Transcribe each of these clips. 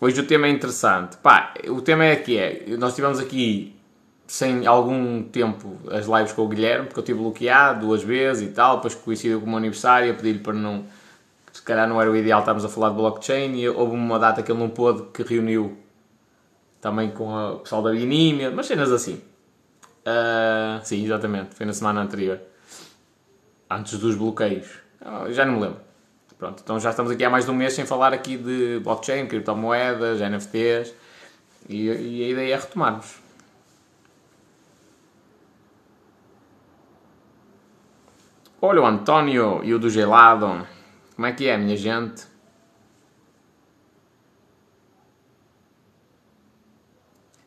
Hoje o tema é interessante. Pá, o tema é que é. Nós tivemos aqui sem algum tempo as lives com o Guilherme, porque eu tive bloqueado duas vezes e tal, depois coincidiu com o meu aniversário, a pedir-lhe para não. Se calhar não era o ideal estarmos a falar de blockchain e houve uma data que ele não pôde que reuniu também com o pessoal da Binímia, mas cenas assim. Uh, sim, exatamente, foi na semana anterior, antes dos bloqueios. Uh, já não me lembro. Pronto, então já estamos aqui há mais de um mês sem falar aqui de blockchain, criptomoedas, NFTs e, e a ideia é retomarmos. Olha o António e o do gelado. Como é que é, minha gente?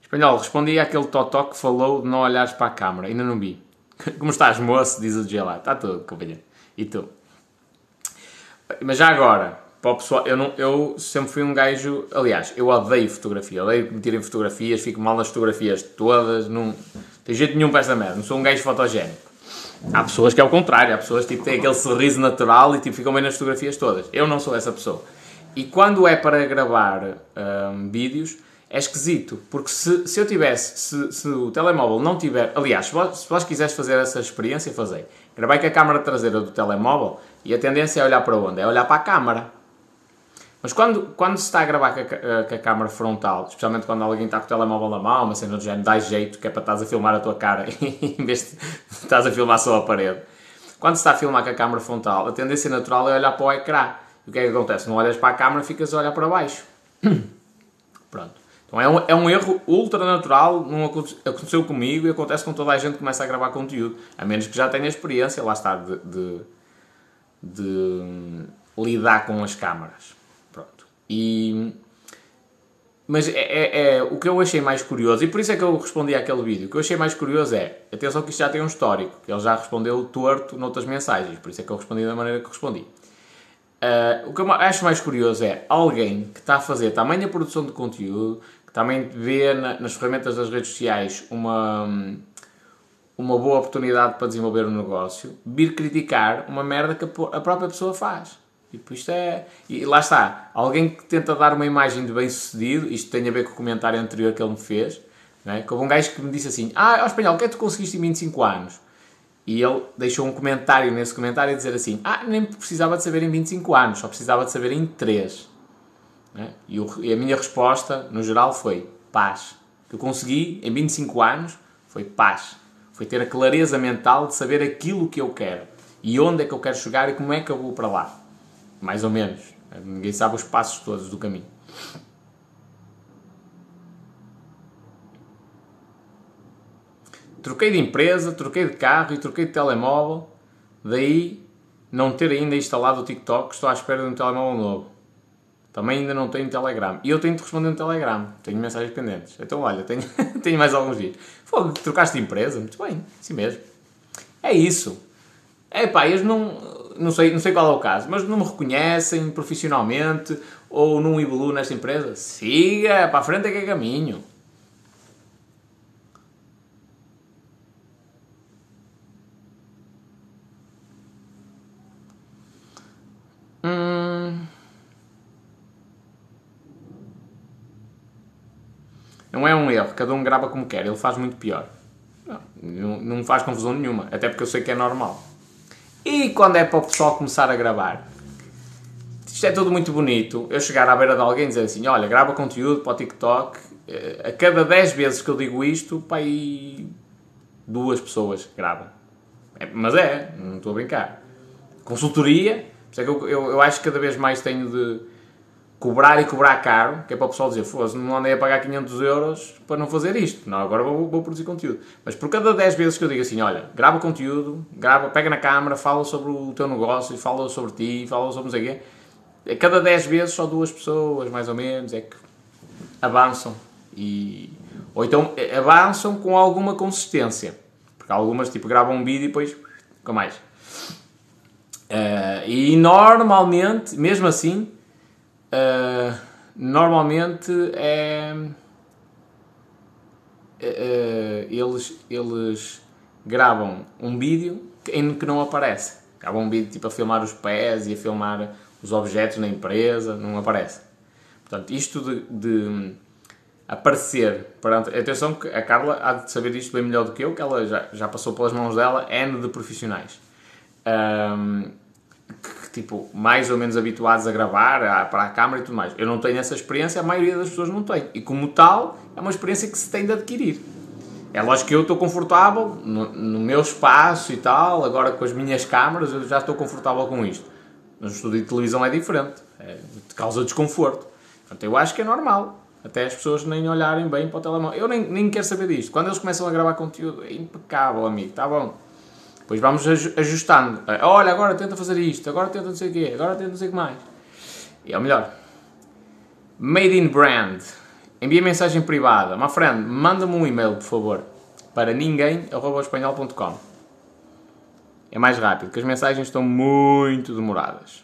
Espanhol, respondi àquele totó que falou de não olhares para a câmara. Ainda não vi. Como estás, moço? Diz o gelado. Está tudo, companheiro. E tu? Mas já agora, para o pessoal, eu, não, eu sempre fui um gajo. Aliás, eu odeio fotografia. Odeio que me tirem fotografias, fico mal nas fotografias todas. Não tem jeito nenhum para esta merda. Não sou um gajo fotogénico. Há pessoas que é o contrário, há pessoas que tipo, têm aquele sorriso natural e tipo, ficam bem nas fotografias todas. Eu não sou essa pessoa. E quando é para gravar um, vídeos, é esquisito, porque se, se eu tivesse, se, se, o telemóvel não tiver. Aliás, se vós, se vós quiseres fazer essa experiência, fazei. Gravei com a câmera traseira do telemóvel e a tendência é olhar para onde? É olhar para a câmara. Mas quando, quando se está a gravar com a, com a câmara frontal, especialmente quando alguém está com o telemóvel na mão, uma cena do género, dá jeito, que é para estás a filmar a tua cara em vez de estás a filmar só a parede. Quando se está a filmar com a câmara frontal, a tendência natural é olhar para o ecrã. E o que é que acontece? Não olhas para a câmara, ficas a olhar para baixo. Pronto. Então é um, é um erro ultra natural, não aconteceu comigo e acontece com toda a gente que começa a gravar conteúdo. A menos que já tenha experiência, lá está, de, de, de lidar com as câmaras. E, mas é, é, é, o que eu achei mais curioso, e por isso é que eu respondi àquele vídeo, o que eu achei mais curioso é, atenção que isto já tem um histórico, que ele já respondeu torto noutras mensagens, por isso é que eu respondi da maneira que respondi. Uh, o que eu acho mais curioso é alguém que está a fazer tamanha produção de conteúdo, que também vê na, nas ferramentas das redes sociais uma, uma boa oportunidade para desenvolver um negócio, vir criticar uma merda que a própria pessoa faz. Tipo, isto é. E lá está. Alguém que tenta dar uma imagem de bem-sucedido, isto tem a ver com o comentário anterior que ele me fez. É? Houve um gajo que me disse assim: Ah, ao espanhol, o que é que tu conseguiste em 25 anos? E ele deixou um comentário nesse comentário a dizer assim: Ah, nem precisava de saber em 25 anos, só precisava de saber em 3. É? E, o, e, a minha resposta, no geral, foi paz. O que eu consegui em 25 anos foi paz. Foi ter a clareza mental de saber aquilo que eu quero e onde é que eu quero chegar e como é que eu vou para lá mais ou menos. Ninguém sabe os passos todos do caminho. Troquei de empresa, troquei de carro e troquei de telemóvel. Daí não ter ainda instalado o TikTok, estou à espera de um telemóvel novo. Também ainda não tenho Telegram. E eu tenho de responder no Telegram. Tenho mensagens pendentes. Então, olha, tenho, tenho mais alguns dias. Fogo, trocaste de empresa? Muito bem, assim mesmo. É isso. É pá, eles não não sei, não sei qual é o caso, mas não me reconhecem profissionalmente ou não evoluo nesta empresa, siga, para a frente é que é caminho. Não é um erro, cada um grava como quer, ele faz muito pior. Não, não faz confusão nenhuma, até porque eu sei que é normal. E quando é para o pessoal começar a gravar? Isto é tudo muito bonito. Eu chegar à beira de alguém e dizer assim: olha, grava conteúdo para o TikTok. Eh, a cada 10 vezes que eu digo isto, para aí duas pessoas gravam. É, mas é, não estou a brincar. Consultoria, por isso é que eu, eu, eu acho que cada vez mais tenho de cobrar e cobrar caro, que é para o pessoal dizer, fosse não andei a pagar 500 euros para não fazer isto, não, agora vou, vou, produzir conteúdo. Mas por cada 10 vezes que eu digo assim, olha, grava conteúdo, grava, pega na câmera, fala sobre o teu negócio, fala sobre ti, fala sobre não sei o quê, a cada 10 vezes só duas pessoas, mais ou menos, é que avançam. E, ou então eh, avançam com alguma consistência. Porque algumas, tipo, gravam um vídeo e depois, com mais. Uh, e normalmente, mesmo assim, Uh, normalmente é. Uh, eles, eles gravam um vídeo em que não aparece. Gravam um vídeo tipo a filmar os pés e a filmar os objetos na empresa, não aparece. Portanto, isto de, de aparecer perante. Atenção que a Carla há de saber isto bem melhor do que eu, que ela já, já passou pelas mãos dela N de profissionais. Um, que, tipo, mais ou menos habituados a gravar, a, para a câmara e tudo mais. Eu não tenho essa experiência, a maioria das pessoas não tem. E como tal, é uma experiência que se tem de adquirir. É lógico que eu estou confortável no, no meu espaço e tal, agora com as minhas câmaras, eu já estou confortável com isto. Mas o estúdio de televisão é diferente, é, causa desconforto. Portanto, eu acho que é normal. Até as pessoas nem olharem bem para o telemóvel. Eu nem, nem quero saber disto. Quando eles começam a gravar conteúdo, é impecável, amigo, está bom. Depois vamos ajustando. Olha, agora tenta fazer isto, agora tenta não sei o quê, agora tenta não sei o que mais. E é o melhor. Made in Brand. Envia mensagem privada. My friend, manda-me um e-mail, por favor, para ninguém.espanhol.com. É mais rápido, porque as mensagens estão muito demoradas.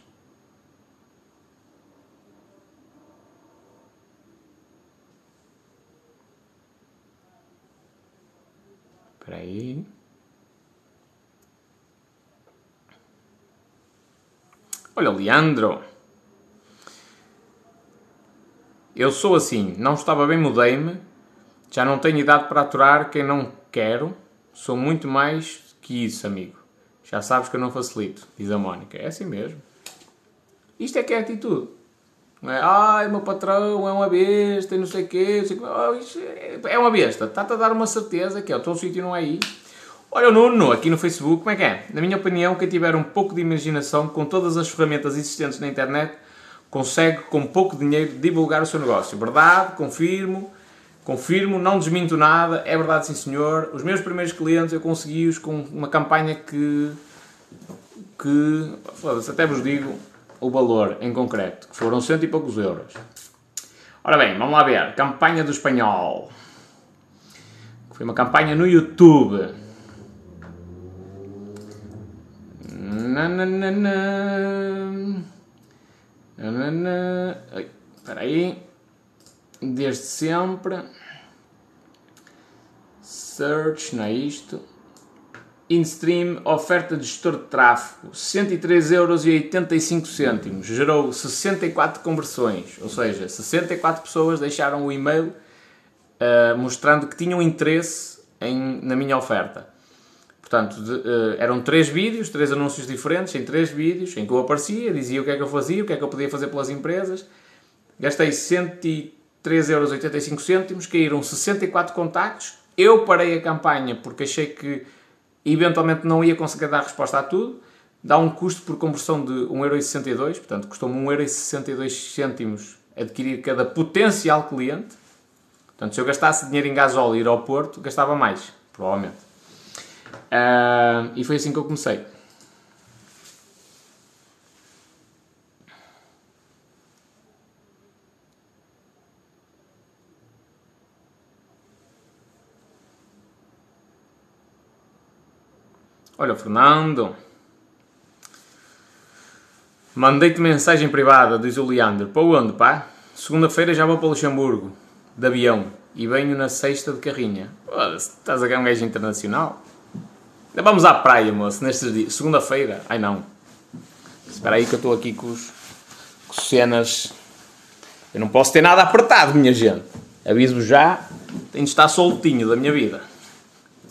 Espera aí. Olha, Leandro. Eu sou assim, não estava bem, mudei-me. Já não tenho idade para aturar quem não quero. Sou muito mais que isso, amigo. Já sabes que eu não facilito, diz a Mónica. É assim mesmo. Isto é que é atitude. Não é, ai, meu patrão é uma besta não sei o quê. Sei, oh, é uma besta. Está-te a dar uma certeza que é, o teu sítio não é aí. Olha o Nuno, aqui no Facebook, como é que é? Na minha opinião, quem tiver um pouco de imaginação, com todas as ferramentas existentes na internet, consegue, com pouco dinheiro, divulgar o seu negócio. Verdade, confirmo, confirmo, não desminto nada, é verdade sim senhor. Os meus primeiros clientes eu consegui-os com uma campanha que, que até vos digo o valor em concreto, que foram cento e poucos euros. Ora bem, vamos lá ver, campanha do espanhol. Foi uma campanha no YouTube Espera aí. Desde sempre. Search, não é isto. InStream, oferta de gestor de tráfego, 103,85€. Gerou 64 conversões, ou seja, 64 pessoas deixaram o e-mail uh, mostrando que tinham interesse em, na minha oferta. Portanto, de, uh, eram três vídeos, três anúncios diferentes, em três vídeos, em que eu aparecia, dizia o que é que eu fazia, o que é que eu podia fazer pelas empresas. Gastei 103,85€, caíram 64 contactos. Eu parei a campanha porque achei que eventualmente não ia conseguir dar resposta a tudo. Dá um custo por conversão de 1,62€, portanto, custou-me 1,62€ adquirir cada potencial cliente. Portanto, se eu gastasse dinheiro em gasóleo e ir ao Porto, gastava mais, provavelmente. Uh, e foi assim que eu comecei. Olha, Fernando. Mandei-te mensagem privada, diz o Leandro. Para onde, pá? Segunda-feira já vou para Luxemburgo, de avião. E venho na sexta de carrinha. estás a ganhar um gajo internacional? Vamos à praia, moço, nestes dias. Segunda-feira. Ai não. Espera aí que eu estou aqui com, os, com cenas. Eu não posso ter nada apertado, minha gente. Aviso já, tenho de estar soltinho da minha vida.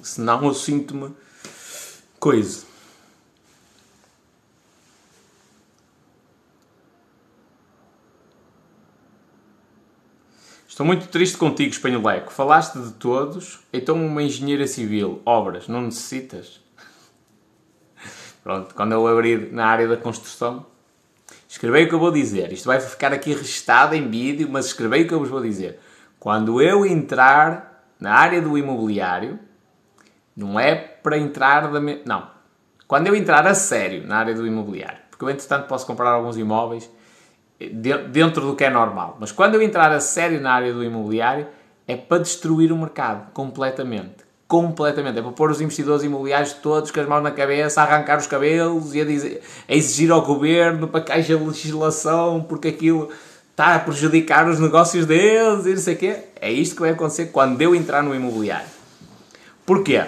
Senão eu sinto-me coisa. Estou muito triste contigo, espanholeco. Falaste de todos, então uma engenheira civil, obras, não necessitas? Pronto, quando eu abrir na área da construção, escrevei o que eu vou dizer. Isto vai ficar aqui registado em vídeo, mas escrevei o que eu vos vou dizer. Quando eu entrar na área do imobiliário, não é para entrar da... Me... Não. Quando eu entrar a sério na área do imobiliário, porque eu, entretanto, posso comprar alguns imóveis dentro do que é normal. Mas quando eu entrar a sério na área do imobiliário, é para destruir o mercado completamente. Completamente. É para pôr os investidores imobiliários todos com as mãos na cabeça, a arrancar os cabelos e a, dizer, a exigir ao governo para que haja legislação, porque aquilo está a prejudicar os negócios deles e não sei o quê. É isto que vai acontecer quando eu entrar no imobiliário. Porquê?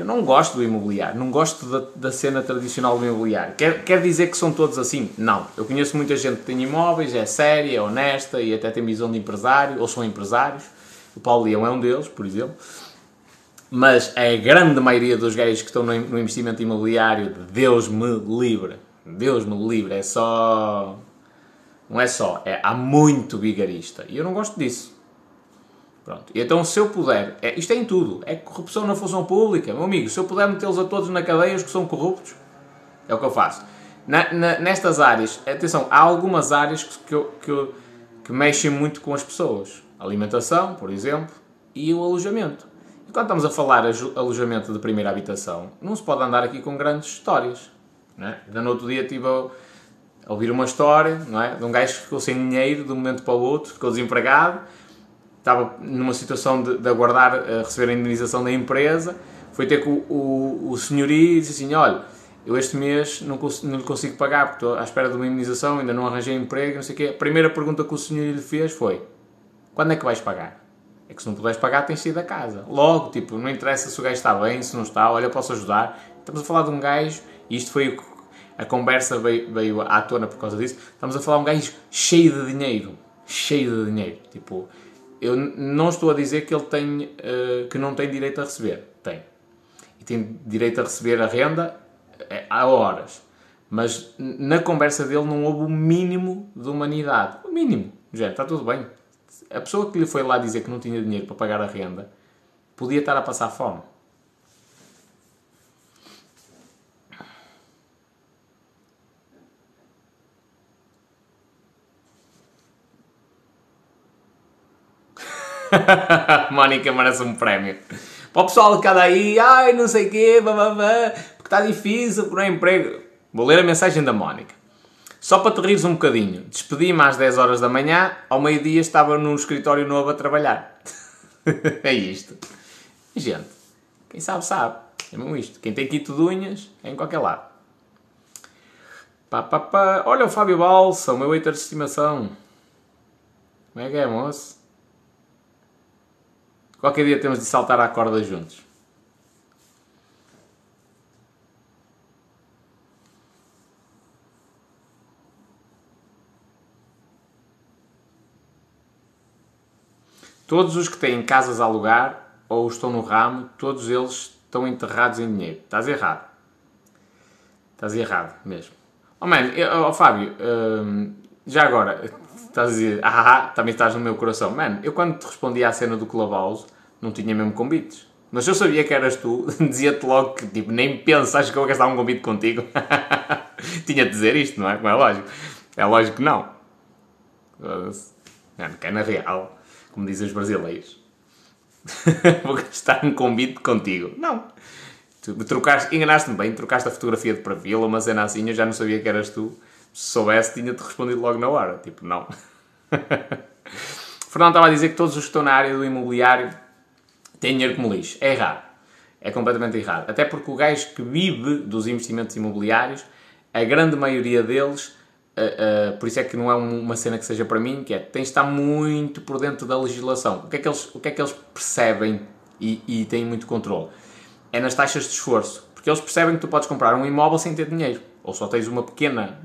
Eu não gosto do imobiliário, não gosto da, da cena tradicional do imobiliário. Quer, quer dizer que são todos assim? Não. Eu conheço muita gente que tem imóveis, é séria, é honesta e até tem visão de empresário, ou são empresários. O Paulo Leão é um deles, por exemplo. Mas a grande maioria dos gajos que estão no, no investimento imobiliário, Deus me livre, Deus me livre, é só. Não é só, é há muito vigarista. E eu não gosto disso. Pronto. Então, se eu puder, é, isto é em tudo, é corrupção na função pública. Meu amigo, se eu puder metê-los a todos na cadeia, os que são corruptos, é o que eu faço. Na, na, nestas áreas, atenção, há algumas áreas que, que, que, que mexem muito com as pessoas. Alimentação, por exemplo, e o alojamento. E quando estamos a falar de alojamento de primeira habitação, não se pode andar aqui com grandes histórias. Não é? Ainda no outro dia estive a ouvir uma história não é? de um gajo que ficou sem dinheiro de um momento para o outro, ficou desempregado estava numa situação de, de aguardar a receber a indenização da empresa, foi ter com o, o, o senhorio e disse assim, olha, eu este mês não, não lhe consigo pagar porque estou à espera de uma indenização, ainda não arranjei emprego, não sei o quê. A primeira pergunta que o senhorio lhe fez foi, quando é que vais pagar? É que se não puderes pagar tens ir da casa. Logo, tipo, não interessa se o gajo está bem, se não está, olha, eu posso ajudar. Estamos a falar de um gajo, e isto foi a conversa veio, veio à tona por causa disso, estamos a falar de um gajo cheio de dinheiro. Cheio de dinheiro. Tipo, eu não estou a dizer que ele tem, uh, que não tem direito a receber. Tem. E tem direito a receber a renda eh, há horas. Mas na conversa dele não houve o mínimo de humanidade. O mínimo. Já, está tudo bem. A pessoa que lhe foi lá dizer que não tinha dinheiro para pagar a renda podia estar a passar fome. Mónica merece um prémio. Para o pessoal que cada aí, ai, não sei o quê, bababá, porque está difícil, por um emprego. Vou ler a mensagem da Mónica. Só para te rires um bocadinho, despedi-me às 10 horas da manhã, ao meio-dia estava num escritório novo a trabalhar. é isto. Gente, quem sabe, sabe. É mesmo isto. Quem tem quito de unhas, é em qualquer lado. Pá, pá, pá. Olha o Fábio Balsa, o meu hater de estimação. Como é que é, moço? Qualquer dia temos de saltar à corda juntos. Todos os que têm casas a alugar ou estão no ramo, todos eles estão enterrados em dinheiro. Estás errado. Estás errado mesmo. Oh, man, oh, Fábio, hum, já agora, estás a dizer, ah, também estás no meu coração. Mano, eu quando te respondi à cena do Clubhouse, não tinha mesmo convites. Mas eu sabia que eras tu, dizia-te logo que, tipo, nem pensas que eu vou gastar um convite contigo. tinha de dizer isto, não é? Como é lógico. É lógico que não. Mano, que é na real, como dizem os brasileiros. vou gastar um convite contigo. Não. Tu trocaste, enganaste-me bem, trocaste a fotografia de perfil, uma cena assim, eu já não sabia que eras tu se soubesse, tinha-te respondido logo na hora. Tipo, não. Fernando estava a dizer que todos os que estão na área do imobiliário têm dinheiro como lixo. É errado. É completamente errado. Até porque o gajo que vive dos investimentos imobiliários, a grande maioria deles, uh, uh, por isso é que não é uma cena que seja para mim, que é, tens de estar muito por dentro da legislação. O que é que eles, o que é que eles percebem e, e têm muito controle? É nas taxas de esforço. Porque eles percebem que tu podes comprar um imóvel sem ter dinheiro ou só tens uma pequena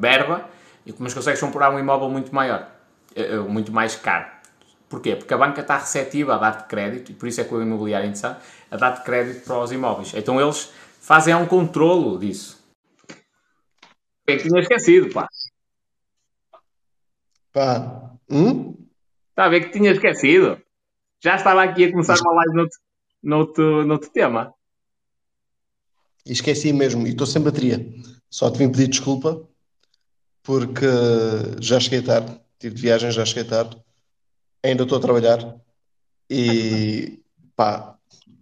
verba, mas consegues comprar um imóvel muito maior, eh, eh, muito mais caro. Porquê? Porque a banca está receptiva a dar-te crédito, e por isso é que o imobiliário é interessante, a dar-te crédito para os imóveis. Então eles fazem um controlo disso. Bem, tinha esquecido, pá. Pá. Hum? Está a ver que tinha esquecido. Já estava aqui a começar uma live noutro, noutro, noutro tema. Esqueci mesmo, e estou sem bateria. Só te vim pedir desculpa, porque já cheguei tarde, tive de viagem, já cheguei tarde, ainda estou a trabalhar e pá,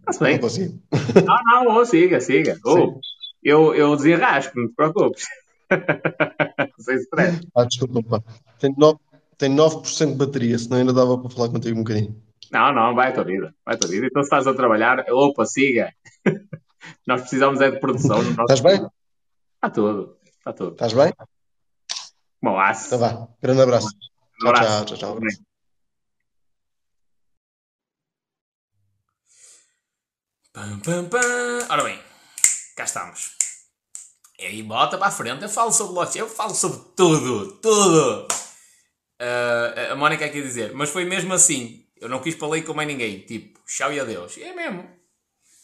Está bem. não consigo. Não, não, oh, siga, siga. Oh, eu, eu desenrasco, não te preocupes. Sem stress. Ah, desculpa, pá. Tenho 9%, tenho 9% de bateria, senão ainda dava para falar contigo um bocadinho. Não, não, vai a tua vida, vai a tua vida. Então se estás a trabalhar, opa, siga. Nós precisamos é de produção. No nosso Estás bem? Está tudo. Está tudo. Estás bem? Bom, aço. Então vá. Grande abraço. Um abraço. Tchau, tchau, tchau, tchau. Pam, pam, pam. Ora bem, cá estamos. E aí, bota para a frente. Eu falo sobre blockchain, eu falo sobre tudo, tudo. Uh, a Mónica aqui a dizer, mas foi mesmo assim. Eu não quis para com mais ninguém. Tipo, tchau e adeus. E é mesmo.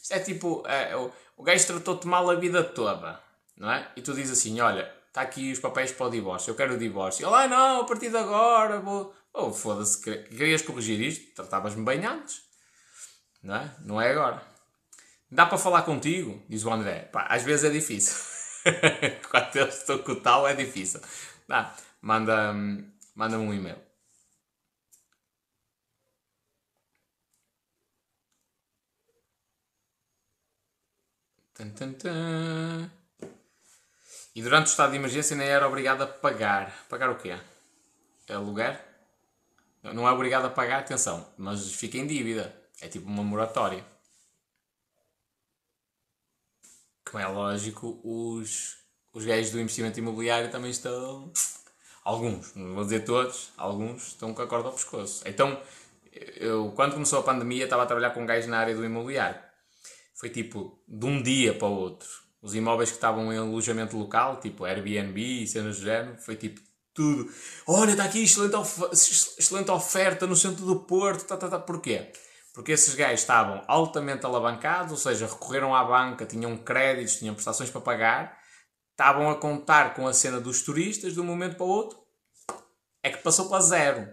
Isto é tipo, é, o, o gajo tratou-te mal a vida toda, não é? E tu dizes assim: olha, está aqui os papéis para o divórcio, eu quero o divórcio. Ele, ah, não, a partir de agora vou. Oh, foda-se, querias corrigir isto? Tratavas-me bem antes, não é? Não é agora. Dá para falar contigo? Diz o André. Pá, às vezes é difícil. Quando eu estou com o tal é difícil. Dá, manda, manda um e-mail. Tum, tum, tum. E durante o estado de emergência nem era obrigado a pagar. Pagar o quê? Aluguer? Não é obrigado a pagar, atenção, mas fica em dívida. É tipo uma moratória. como é lógico, os, os gajos do investimento imobiliário também estão. Alguns, não vou dizer todos, alguns estão com a corda ao pescoço. Então, eu, quando começou a pandemia, estava a trabalhar com gajo na área do imobiliário. Foi tipo, de um dia para o outro. Os imóveis que estavam em alojamento local, tipo Airbnb e cenas do género, foi tipo tudo. Olha, está aqui excelente, of excelente oferta no centro do Porto. Tá, tá, tá. Porquê? Porque esses gajos estavam altamente alavancados, ou seja, recorreram à banca, tinham créditos, tinham prestações para pagar, estavam a contar com a cena dos turistas de um momento para o outro, é que passou para zero.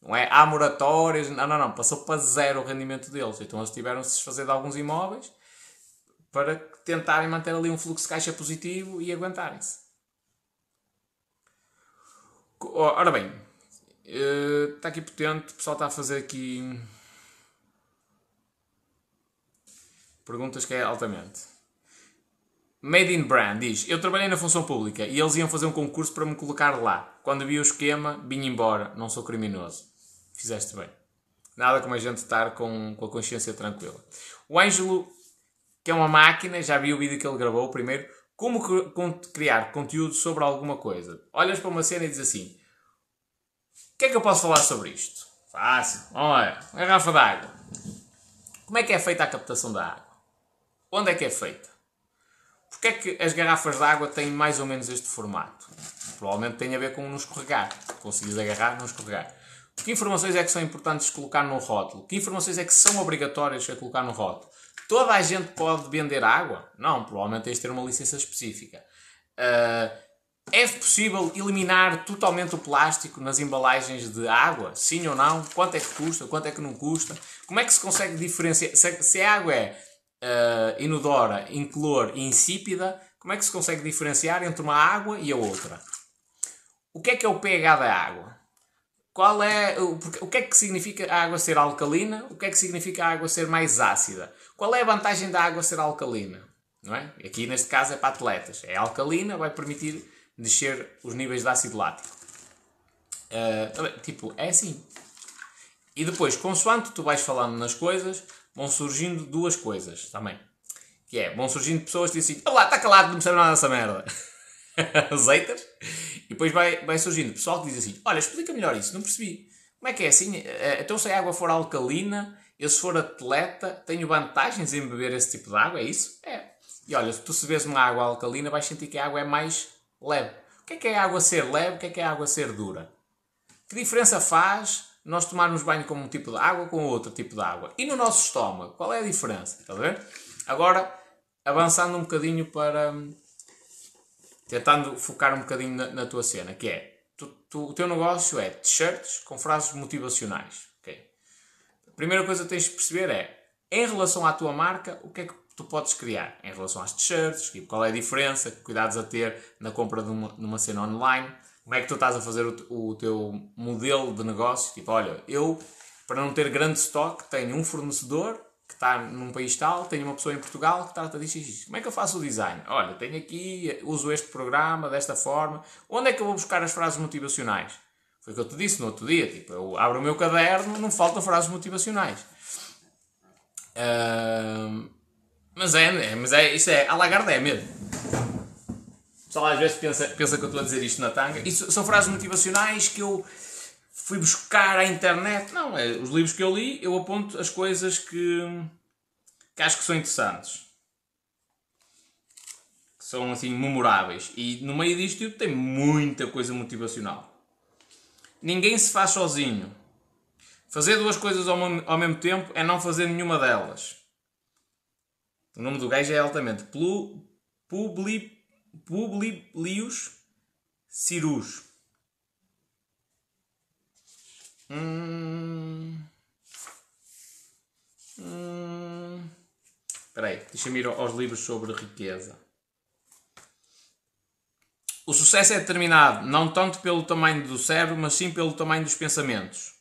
Não é? Há moratórias, não, não, não, passou para zero o rendimento deles. Então eles tiveram de se desfazer de alguns imóveis para tentarem manter ali um fluxo de caixa positivo e aguentarem-se. Ora bem, eh, está aqui potente, o pessoal está a fazer aqui Perguntas que é altamente. Made in Brand diz: Eu trabalhei na função pública e eles iam fazer um concurso para me colocar lá. Quando vi o esquema, vim embora. Não sou criminoso. Fizeste bem. Nada como a gente estar com, com a consciência tranquila. O Ângelo, que é uma máquina, já vi o vídeo que ele gravou primeiro. Como criar conteúdo sobre alguma coisa? Olhas para uma cena e dizes assim: O que é que eu posso falar sobre isto? Fácil. Vamos lá. Garrafa d'água. Como é que é feita a captação da água? Onde é que é feita? Porquê é que as garrafas de água têm mais ou menos este formato? Provavelmente tem a ver com não escorregar. Conseguires agarrar, não escorregar. Que informações é que são importantes colocar no rótulo? Que informações é que são obrigatórias a colocar no rótulo? Toda a gente pode vender água? Não, provavelmente tens de ter uma licença específica. Uh, é possível eliminar totalmente o plástico nas embalagens de água? Sim ou não? Quanto é que custa? Quanto é que não custa? Como é que se consegue diferenciar? Se, se a água é uh, inodora, incolor e insípida, como é que se consegue diferenciar entre uma água e a outra? O que é que é o pH da água? Qual é, o, o que é que significa a água ser alcalina? O que é que significa a água ser mais ácida? Qual é a vantagem da água ser alcalina? Não é? Aqui neste caso é para atletas. É alcalina, vai permitir descer os níveis de ácido lático. Uh, tipo, é assim. E depois, consoante tu vais falando nas coisas, vão surgindo duas coisas também. Que é, vão surgindo pessoas que dizem assim, olá, está calado, não percebe nada dessa merda. Azeitas. E depois vai, vai surgindo pessoal que diz assim, olha, explica melhor isso, não percebi. Como é que é assim? Eh, então se a água for alcalina, eu se for atleta, tenho vantagens em beber esse tipo de água, é isso? É. E olha, se tu se bebes uma água alcalina, vais sentir que a água é mais leve. O que é que é a água ser leve? O que é que é a água ser dura? Que diferença faz nós tomarmos banho com um tipo de água com outro tipo de água. E no nosso estômago, qual é a diferença? Está a ver? Agora, avançando um bocadinho para. Tentando focar um bocadinho na, na tua cena, que é. Tu, tu, o teu negócio é t-shirts com frases motivacionais. Okay? A primeira coisa que tens de perceber é, em relação à tua marca, o que é que tu podes criar? Em relação às t-shirts, tipo, qual é a diferença, que cuidados a ter na compra de uma, numa cena online como é que tu estás a fazer o, o teu modelo de negócio? Tipo, olha, eu, para não ter grande estoque, tenho um fornecedor está num país tal, tenho uma pessoa em Portugal que trata disto e. Como é que eu faço o design? Olha, tenho aqui, uso este programa desta forma. Onde é que eu vou buscar as frases motivacionais? Foi o que eu te disse no outro dia. Tipo, eu abro o meu caderno, não faltam frases motivacionais. Uh, mas é, é, mas é, isso é, a é mesmo pessoal às vezes pensa, pensa que eu estou a dizer isto na tanga. Isso são frases motivacionais que eu fui buscar à internet. Não, é os livros que eu li, eu aponto as coisas que, que acho que são interessantes. Que são assim memoráveis. E no meio disto tem muita coisa motivacional. Ninguém se faz sozinho. Fazer duas coisas ao, mesmo tempo é não fazer nenhuma delas. O nome do gajo é altamente Publi, Publilius Cirus. Hum. Hum. Espera aí, deixa-me ir aos livros sobre riqueza. O sucesso é determinado não tanto pelo tamanho do cérebro, mas sim pelo tamanho dos pensamentos.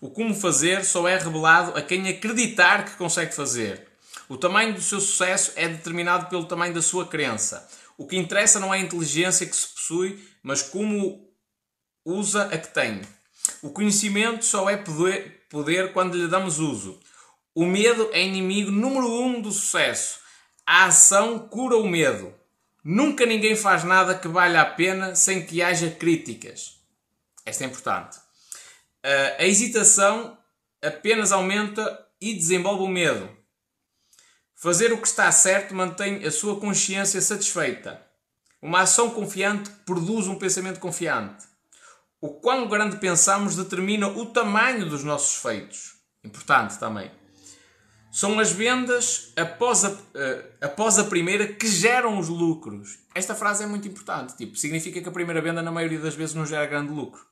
O como fazer só é revelado a quem acreditar que consegue fazer. O tamanho do seu sucesso é determinado pelo tamanho da sua crença. O que interessa não é a inteligência que se possui, mas como usa a que tem. O conhecimento só é poder, poder quando lhe damos uso. O medo é inimigo número um do sucesso. A ação cura o medo. Nunca ninguém faz nada que valha a pena sem que haja críticas. Esta é importante. A hesitação apenas aumenta e desenvolve o medo. Fazer o que está certo mantém a sua consciência satisfeita. Uma ação confiante produz um pensamento confiante. O quão grande pensamos determina o tamanho dos nossos feitos. Importante também. São as vendas após a, uh, após a primeira que geram os lucros. Esta frase é muito importante. Tipo, significa que a primeira venda, na maioria das vezes, não gera grande lucro.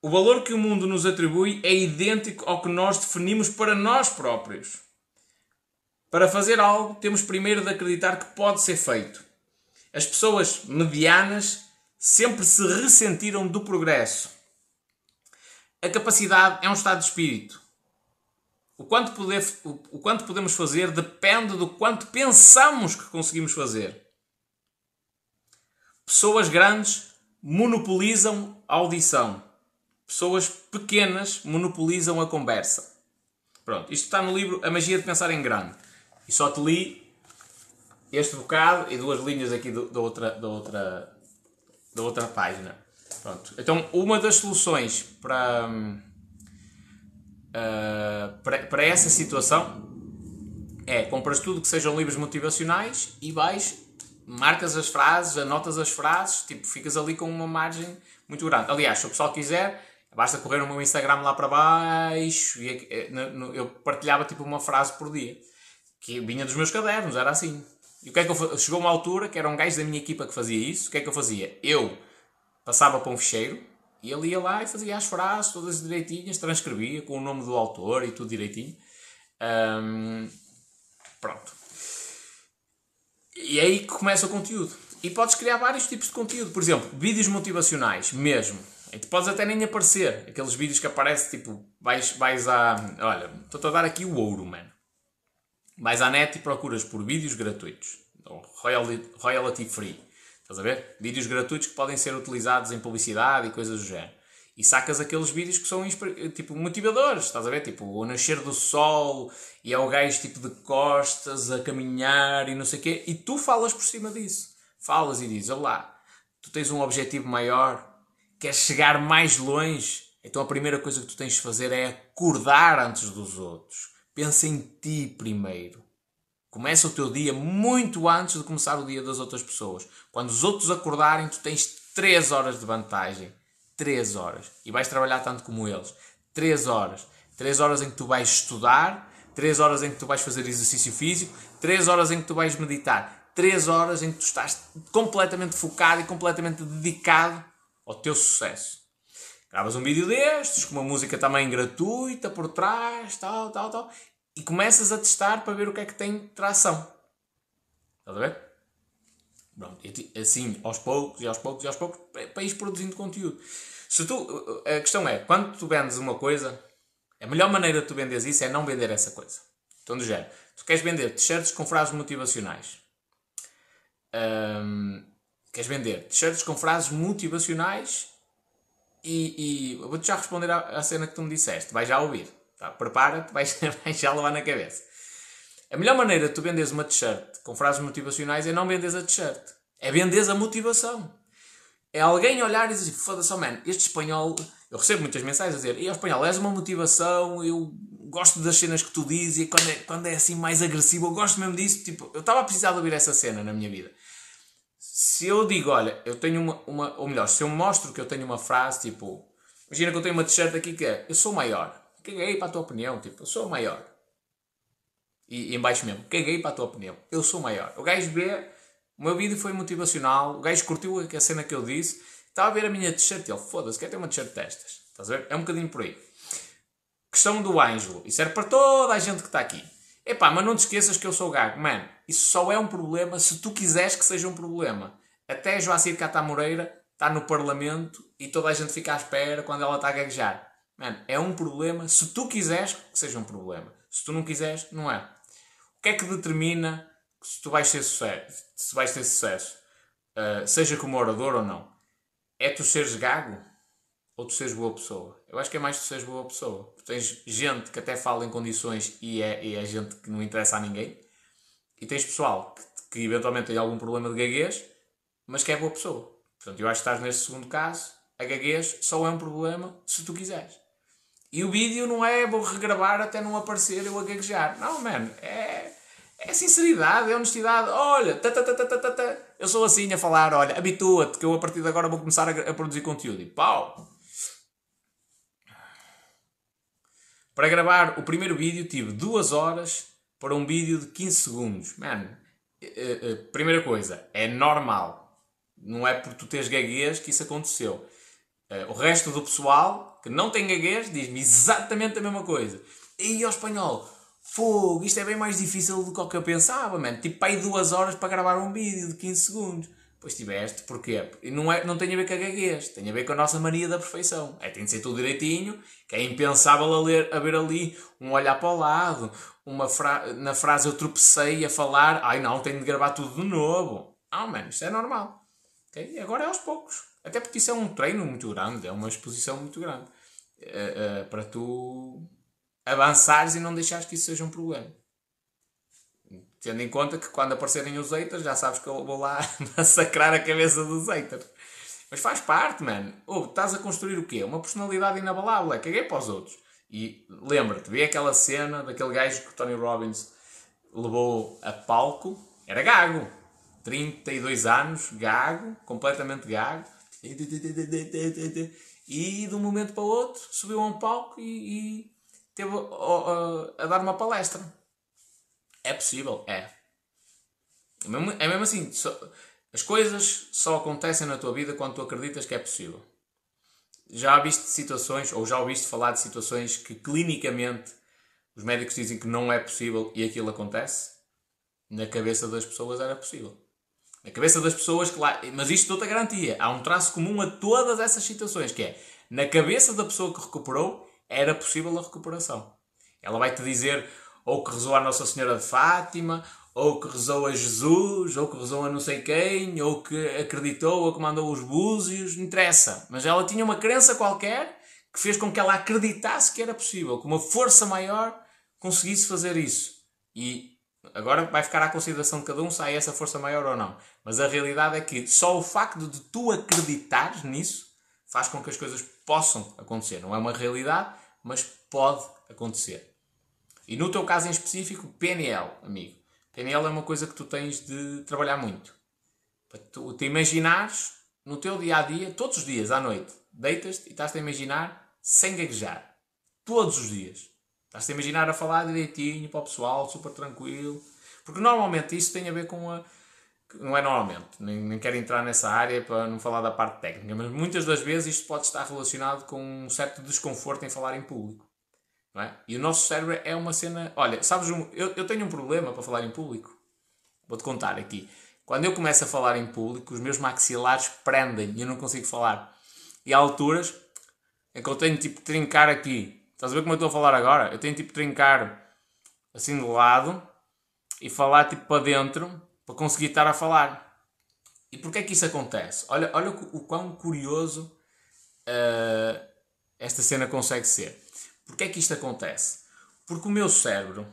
O valor que o mundo nos atribui é idêntico ao que nós definimos para nós próprios. Para fazer algo, temos primeiro de acreditar que pode ser feito. As pessoas medianas sempre se ressentiram do progresso. A capacidade é um estado de espírito. O quanto, poder, o quanto podemos fazer depende do quanto pensamos que conseguimos fazer. Pessoas grandes monopolizam a audição pessoas pequenas monopolizam a conversa. Pronto, isto está no livro A Magia de Pensar em Grande. E só te li este bocado e duas linhas aqui da, outra, da, outra, da outra página. Pronto. Então, uma das soluções para, uh, para, para essa situação é compras tudo que sejam livros motivacionais e vais, marcas as frases, anotas as frases, tipo, ficas ali com uma margem muito grande. Aliás, se o pessoal quiser, Basta correr no meu Instagram lá para baixo e eh, eu partilhava tipo uma frase por dia que vinha dos meus cadernos, era assim. E o que é que eu Chegou uma altura que era um gajo da minha equipa que fazia isso. O que é que eu fazia? Eu passava para um ficheiro e ele ia lá e fazia as frases todas direitinhas, transcrevia com o nome do autor e tudo direitinho. Um, pronto. E é aí que começa o conteúdo. E podes criar vários tipos de conteúdo. Por exemplo, vídeos motivacionais, mesmo. E tu podes até nem aparecer. Aqueles vídeos que aparecem, tipo, vais, vais a. Olha, estou-te a dar aqui o ouro, mano. Vais à net e procuras por vídeos gratuitos. Royalty, royalty free. Estás a ver? Vídeos gratuitos que podem ser utilizados em publicidade e coisas do género. E sacas aqueles vídeos que são tipo motivadores, estás a ver? Tipo o nascer do sol e é o gajo tipo de costas a caminhar e não sei o quê. E tu falas por cima disso. Falas e dizes: Olá, tu tens um objetivo maior, queres chegar mais longe, então a primeira coisa que tu tens de fazer é acordar antes dos outros. Pensa em ti primeiro. Começa o teu dia muito antes de começar o dia das outras pessoas. Quando os outros acordarem, tu tens 3 horas de vantagem. 3 horas. E vais trabalhar tanto como eles. 3 horas. 3 horas em que tu vais estudar, 3 horas em que tu vais fazer exercício físico, 3 horas em que tu vais meditar, 3 horas em que tu estás completamente focado e completamente dedicado ao teu sucesso. Gravas um vídeo destes, com uma música também gratuita por trás, tal, tal, tal, e começas a testar para ver o que é que tem tração. Estás a ver? Pronto, assim, aos poucos, e aos poucos, e aos poucos, para ir produzindo conteúdo. Se tu, a questão é, quando tu vendes uma coisa, a melhor maneira de tu venderes isso é não vender essa coisa. Então, do género, tu queres vender t-shirts com frases motivacionais. Um, Queres vender t-shirts com frases motivacionais e, e vou-te já responder à, à, cena que tu me disseste. Vais já ouvir. Tá? Prepara-te, vais, vais já levar na cabeça. A melhor maneira de tu venderes uma t-shirt com frases motivacionais é não venderes a t-shirt. É venderes a motivação. É alguém olhar e dizer: foda-se, oh man, este espanhol Eu recebo muitas mensagens a dizer: E ao espanhol, és uma motivação, eu gosto das cenas que tu dizes, e quando é, quando é assim mais agressivo, eu gosto mesmo disso. Tipo, eu estava a precisar de ouvir essa cena na minha vida. Se eu digo, olha, eu tenho uma, uma. Ou melhor, se eu mostro que eu tenho uma frase tipo. Imagina que eu tenho uma t-shirt aqui que é: Eu sou maior. Caguei para a tua opinião, tipo, eu sou maior. E, e em baixo mesmo: Caguei para a tua opinião, eu sou maior. O gajo vê, o meu vídeo foi motivacional, o gajo curtiu a cena que eu disse, estava a ver a minha t-shirt e ele, foda-se, quer ter uma t-shirt destas. Estás a ver? É um bocadinho por aí. Questão do Ângelo. Isso serve para toda a gente que está aqui. Epá, mas não te esqueças que eu sou gago. Mano, isso só é um problema se tu quiseres que seja um problema. Até Joacir Cata Moreira está no Parlamento e toda a gente fica à espera quando ela está a gaguejar. Mano, é um problema se tu quiseres que seja um problema. Se tu não quiseres, não é. O que é que determina se tu vais ter sucesso? Se vais ter sucesso? Uh, seja como orador ou não. É tu seres gago? ou tu seres boa pessoa? Eu acho que é mais tu seres boa pessoa. Tu tens gente que até fala em condições e é, e é gente que não interessa a ninguém. E tens pessoal que, que eventualmente tem algum problema de gaguez, mas que é boa pessoa. Portanto, eu acho que estás nesse segundo caso. A gaguez só é um problema se tu quiseres. E o vídeo não é vou regravar até não aparecer eu a gaguejar. Não, mano. É, é sinceridade, é honestidade. Olha, ta, ta, ta, ta, ta, ta. eu sou assim a falar. Olha, habitua-te que eu a partir de agora vou começar a, a produzir conteúdo. E pau! Para gravar o primeiro vídeo tive duas horas para um vídeo de 15 segundos. Mano, eh, eh, primeira coisa, é normal. Não é por tu teres gaguez que isso aconteceu. Eh, o resto do pessoal que não tem gaguez diz-me exatamente a mesma coisa. E ao espanhol, fogo, isto é bem mais difícil do que o que eu pensava, mano. Tipo, aí duas horas para gravar um vídeo de 15 segundos. Pois tiveste, porquê? Não, é, não tem a ver com a gaguez, tem a ver com a nossa mania da perfeição. É, tem de ser tudo direitinho, que é impensável a ler, haver ali um olhar para o lado, uma fra na frase eu tropecei a falar, ai não, tenho de gravar tudo de novo. Ah, mano, isto é normal. Okay? Agora é aos poucos. Até porque isso é um treino muito grande, é uma exposição muito grande. Uh, uh, para tu avançares e não deixares que isso seja um problema. Tendo em conta que quando aparecerem os haters, já sabes que eu vou lá massacrar a cabeça dos haters. Mas faz parte, mano. Ou estás a construir o quê? Uma personalidade inabalável. É caguei para os outros. E lembra-te, vê aquela cena daquele gajo que o Tony Robbins levou a palco. Era gago. 32 anos, gago, completamente gago. E de um momento para o outro subiu a um palco e, e teve a, a, a dar uma palestra. É possível? É. É mesmo, é mesmo assim. Só, as coisas só acontecem na tua vida quando tu acreditas que é possível. Já viste situações, ou já ouviste falar de situações que clinicamente os médicos dizem que não é possível e aquilo acontece? Na cabeça das pessoas era possível. Na cabeça das pessoas, claro, mas isto dou-te a garantia. Há um traço comum a todas essas situações, que é, na cabeça da pessoa que recuperou, era possível a recuperação. Ela vai-te dizer, ou que rezou a Nossa Senhora de Fátima, ou que rezou a Jesus, ou que rezou a não sei quem, ou que acreditou, ou que mandou os búzios, não interessa. Mas ela tinha uma crença qualquer que fez com que ela acreditasse que era possível, que uma força maior conseguisse fazer isso. E agora vai ficar à consideração de cada um se há essa força maior ou não. Mas a realidade é que só o facto de tu acreditares nisso faz com que as coisas possam acontecer. Não é uma realidade, mas pode acontecer. E no teu caso em específico, PNL, amigo. PNL é uma coisa que tu tens de trabalhar muito. Para tu te imaginares no teu dia a dia, todos os dias à noite, deitas-te e estás-te a imaginar sem gaguejar. Todos os dias. Estás-te a imaginar a falar direitinho para o pessoal, super tranquilo. Porque normalmente isso tem a ver com a. Não é normalmente, nem, nem quero entrar nessa área para não falar da parte técnica, mas muitas das vezes isto pode estar relacionado com um certo desconforto em falar em público. É? E o nosso cérebro é uma cena. Olha, sabes, um, eu, eu tenho um problema para falar em público. Vou-te contar aqui. Quando eu começo a falar em público, os meus maxilares prendem e eu não consigo falar. E há alturas em que eu tenho tipo de trincar aqui. Estás a ver como eu estou a falar agora? Eu tenho tipo de trincar assim de lado e falar tipo para dentro para conseguir estar a falar. E porquê é que isso acontece? Olha, olha o, o quão curioso uh, esta cena consegue ser. Porquê é que isto acontece? Porque o meu cérebro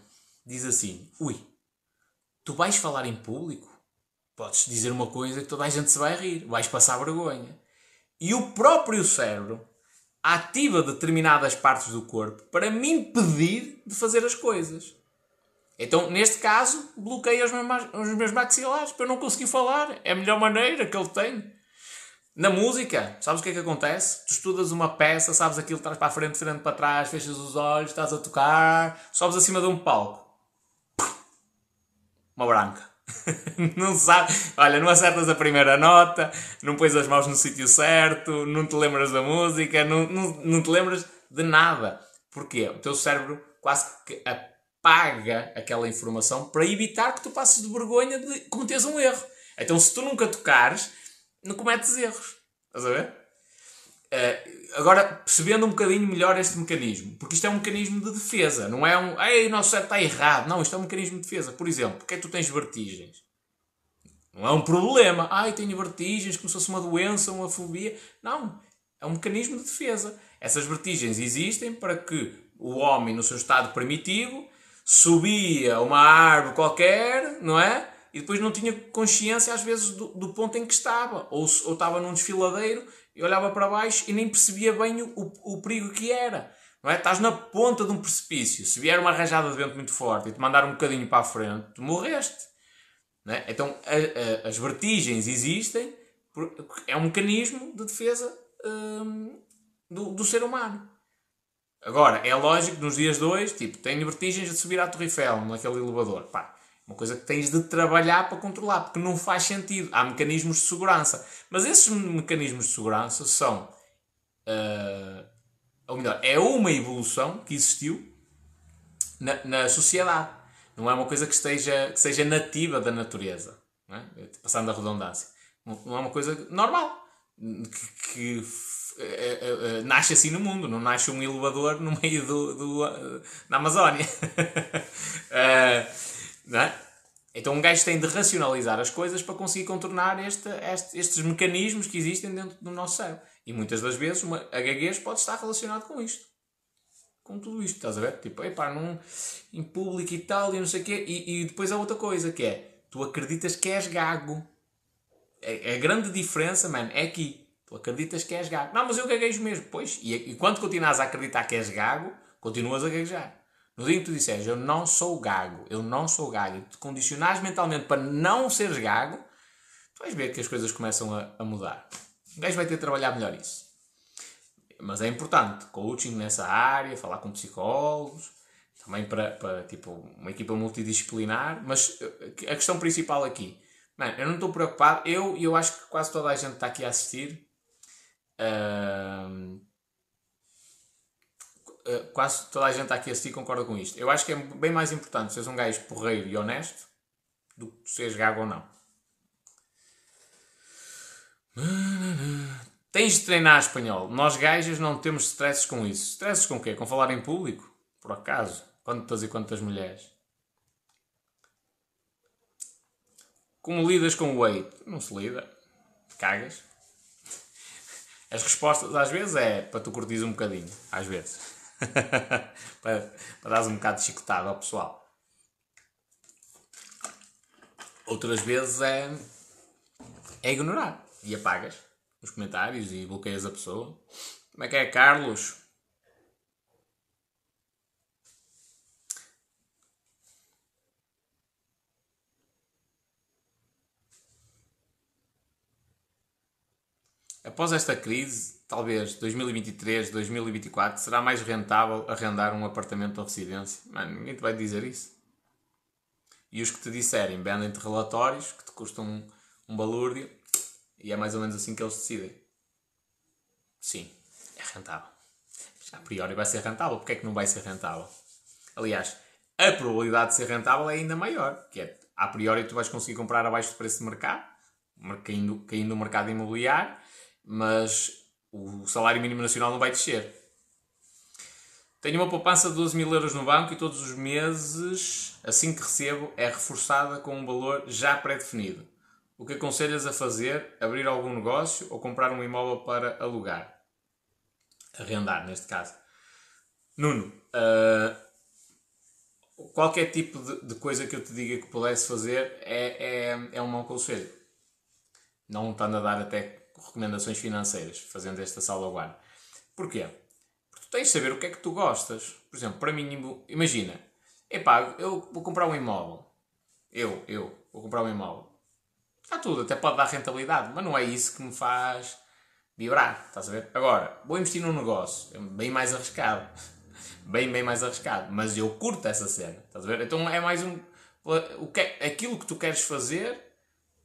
diz assim: ui, tu vais falar em público? Podes dizer uma coisa que toda a gente se vai rir, vais passar vergonha. E o próprio cérebro ativa determinadas partes do corpo para me impedir de fazer as coisas. Então, neste caso, bloqueia os meus, os meus maxilares para eu não conseguir falar. É a melhor maneira que ele tem. Na música, sabes o que é que acontece? Tu estudas uma peça, sabes aquilo, estás para a frente, frente para trás, fechas os olhos, estás a tocar, sobes acima de um palco. Uma branca. não sabe, olha, não acertas a primeira nota, não pões as mãos no sítio certo, não te lembras da música, não, não, não te lembras de nada. Porquê? O teu cérebro quase que apaga aquela informação para evitar que tu passes de vergonha de cometeres um erro. Então, se tu nunca tocares, não cometes erros. Estás a ver? Uh, agora, percebendo um bocadinho melhor este mecanismo, porque isto é um mecanismo de defesa, não é um. Ei, o nosso cérebro está errado. Não, isto é um mecanismo de defesa. Por exemplo, porque é que tu tens vertigens? Não é um problema. Ai, tenho vertigens, como se fosse uma doença, uma fobia. Não. É um mecanismo de defesa. Essas vertigens existem para que o homem, no seu estado primitivo, subia uma árvore qualquer, não é? E depois não tinha consciência, às vezes, do, do ponto em que estava. Ou, ou estava num desfiladeiro e olhava para baixo e nem percebia bem o, o, o perigo que era. Não é? Estás na ponta de um precipício. Se vier uma rajada de vento muito forte e te mandar um bocadinho para a frente, tu morreste. É? Então a, a, as vertigens existem, é um mecanismo de defesa hum, do, do ser humano. Agora, é lógico que nos dias hoje, tipo, tenho vertigens de subir à Torre Eiffel naquele elevador. Pá, uma coisa que tens de trabalhar para controlar, porque não faz sentido. Há mecanismos de segurança. Mas esses mecanismos de segurança são. Uh, ou melhor, é uma evolução que existiu na, na sociedade. Não é uma coisa que, esteja, que seja nativa da natureza. É? Passando a redundância. Não é uma coisa normal. Que, que uh, uh, nasce assim no mundo. Não nasce um elevador no meio do, do da Amazónia. Não é? Então um gajo tem de racionalizar as coisas para conseguir contornar este, este, estes mecanismos que existem dentro do nosso cérebro. E muitas das vezes uma, a gaguez pode estar relacionado com isto. Com tudo isto, estás a ver? Tipo, epá, num, em público e tal, e não sei o quê. E, e depois há outra coisa, que é, tu acreditas que és gago. A, a grande diferença, mano, é aqui. Tu acreditas que és gago. Não, mas eu gaguejo mesmo. Pois, e, e quando continuas a acreditar que és gago, continuas a gaguejar. No dia que tu disseres eu não sou gago, eu não sou gago, e te condicionares mentalmente para não seres gago, tu vais ver que as coisas começam a, a mudar. O gajo vai ter de trabalhar melhor isso. Mas é importante, coaching nessa área, falar com psicólogos, também para, para tipo, uma equipa multidisciplinar. Mas eh, a questão principal aqui, eu não estou preocupado, eu e eu acho que quase toda a gente está aqui a assistir. Uh, eh, quase toda a gente aqui assistir concorda com isto. Eu acho que é bem mais importante seres um gajo porreiro e honesto do que seres gago ou não. Tens de treinar espanhol. Nós gajas não temos stresses com isso. Stresses com o quê? Com falar em público? Por acaso? Quantas e quantas mulheres? Como lidas com o weight? Não se lida. Cagas. As respostas às vezes é para tu curtires um bocadinho. Às vezes. para, para dar um bocado de chicotada ao pessoal. Outras vezes é, é ignorar e apagas os comentários e bloqueias a pessoa. Como é que é, Carlos? Após esta crise, talvez 2023, 2024, será mais rentável arrendar um apartamento ou residência? Mano, ninguém te vai dizer isso. E os que te disserem, vendem-te relatórios que te custam um, um balúrdio e é mais ou menos assim que eles decidem. Sim, é rentável. A priori vai ser rentável. Porquê é que não vai ser rentável? Aliás, a probabilidade de ser rentável é ainda maior. Que é, a priori tu vais conseguir comprar abaixo do preço de mercado, caindo, caindo no mercado imobiliário, mas o salário mínimo nacional não vai descer. Tenho uma poupança de 12 mil euros no banco e todos os meses, assim que recebo, é reforçada com um valor já pré-definido. O que aconselhas a fazer? Abrir algum negócio ou comprar um imóvel para alugar? Arrendar, neste caso. Nuno, uh, qualquer tipo de, de, coisa que eu te diga que pudesse fazer é, é, é um mau conselho. Não estando a dar até recomendações financeiras, fazendo esta salvaguarda. Porquê? Porque tu tens de saber o que é que tu gostas. Por exemplo, para mim, imagina, epá, eu vou comprar um imóvel. Eu, eu, vou comprar um imóvel. Está tudo, até pode dar rentabilidade, mas não é isso que me faz vibrar, estás a ver? Agora, vou investir num negócio, é bem mais arriscado. Bem, bem mais arriscado. Mas eu curto essa cena, estás a ver? Então é mais um. O que é, aquilo que tu queres fazer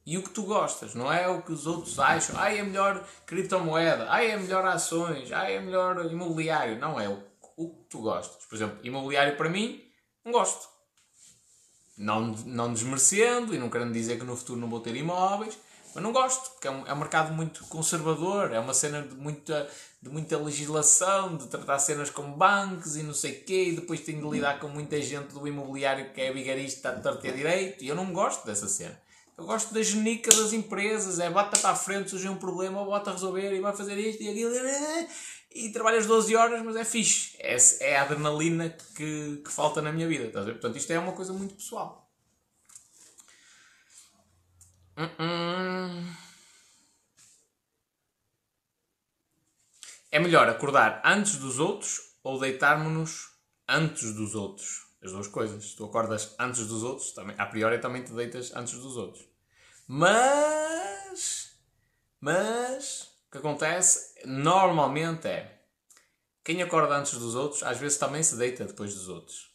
e o que tu gostas, não é o que os outros acham. Ai, é melhor criptomoeda, ai, é melhor ações, ai, é melhor imobiliário. Não, é o, o que tu gostas. Por exemplo, imobiliário para mim, não gosto. Não, não desmerecendo e não querendo dizer que no futuro não vou ter imóveis, mas não gosto, porque é um, é um mercado muito conservador, é uma cena de muita, de muita legislação, de tratar cenas como bancos e não sei o quê, e depois tenho de lidar com muita gente do imobiliário que é vigarista de torta direito, e eu não gosto dessa cena. Eu gosto da genica das empresas, é bata para a frente, surge um problema, bota a resolver e vai fazer isto e aquilo. E trabalhas 12 horas, mas é fixe. É, é a adrenalina que, que falta na minha vida. Estás a ver? Portanto, isto é uma coisa muito pessoal. É melhor acordar antes dos outros ou deitarmos-nos antes dos outros? As duas coisas. Tu acordas antes dos outros, também, a priori também te deitas antes dos outros. Mas. Mas. O que acontece normalmente é. Quem acorda antes dos outros, às vezes também se deita depois dos outros.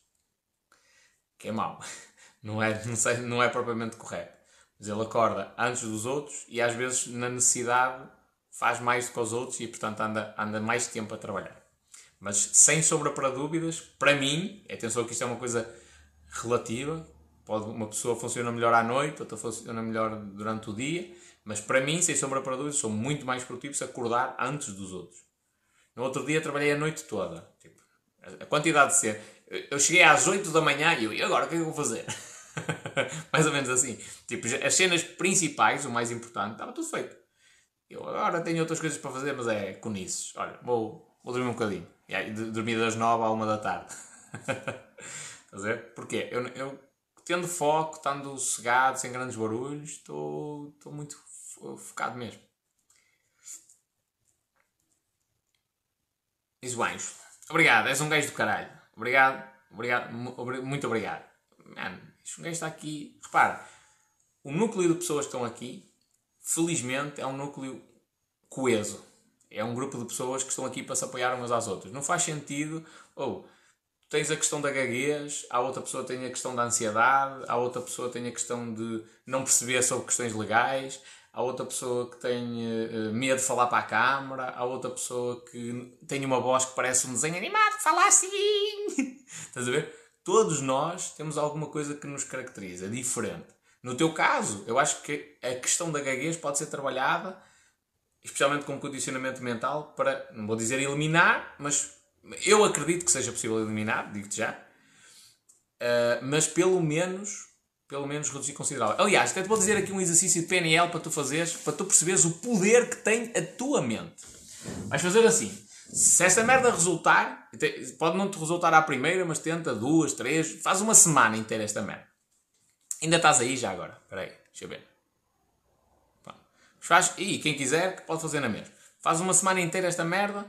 Que é mau. Não é, não, sei, não é propriamente correto. Mas ele acorda antes dos outros e às vezes na necessidade faz mais do que os outros e portanto anda, anda mais tempo a trabalhar. Mas sem sombra para dúvidas, para mim, atenção que isto é uma coisa relativa, Pode, uma pessoa funciona melhor à noite, outra funciona melhor durante o dia, mas para mim, sem sombra para dúvidas, sou muito mais produtivo se acordar antes dos outros. No outro dia trabalhei a noite toda. Tipo, a quantidade de ser. Eu cheguei às 8 da manhã e eu, e agora o que é que eu vou fazer? mais ou menos assim. Tipo, as cenas principais, o mais importante, estava tudo feito. Eu agora tenho outras coisas para fazer, mas é conices. Olha, vou, vou dormir um bocadinho. E aí, dormir das 9 à 1 da tarde. Estás a ver? Porquê? Eu, eu tendo foco, estando sossegado, sem grandes barulhos, estou muito focado mesmo. Diz o anjo. Obrigado, és um gajo do caralho. Obrigado, obrigado, muito obrigado. Mano, este gajo está aqui. Repara, o núcleo de pessoas que estão aqui, felizmente, é um núcleo coeso. É um grupo de pessoas que estão aqui para se apoiar umas às outras. Não faz sentido, ou oh, tens a questão da gaguez, a outra pessoa tem a questão da ansiedade, a outra pessoa tem a questão de não perceber sobre questões legais, a outra pessoa que tem uh, medo de falar para a câmara, a outra pessoa que tem uma voz que parece um desenho animado que fala assim. Estás a ver? Todos nós temos alguma coisa que nos caracteriza, diferente. No teu caso, eu acho que a questão da gaguez pode ser trabalhada, especialmente com condicionamento mental, para, não vou dizer eliminar, mas eu acredito que seja possível eliminar, digo-te já. Uh, mas pelo menos, pelo menos reduzir considerável. Aliás, até te vou dizer aqui um exercício de PNL para tu fazeres, para tu perceberes o poder que tem a tua mente. Vais fazer assim. Se essa merda resultar, pode não te resultar à primeira, mas tenta duas, três, faz uma semana inteira esta merda. Ainda estás aí já agora. Espera aí, deixa eu ver. Faz, e quem quiser, pode fazer na mesma. Faz uma semana inteira esta merda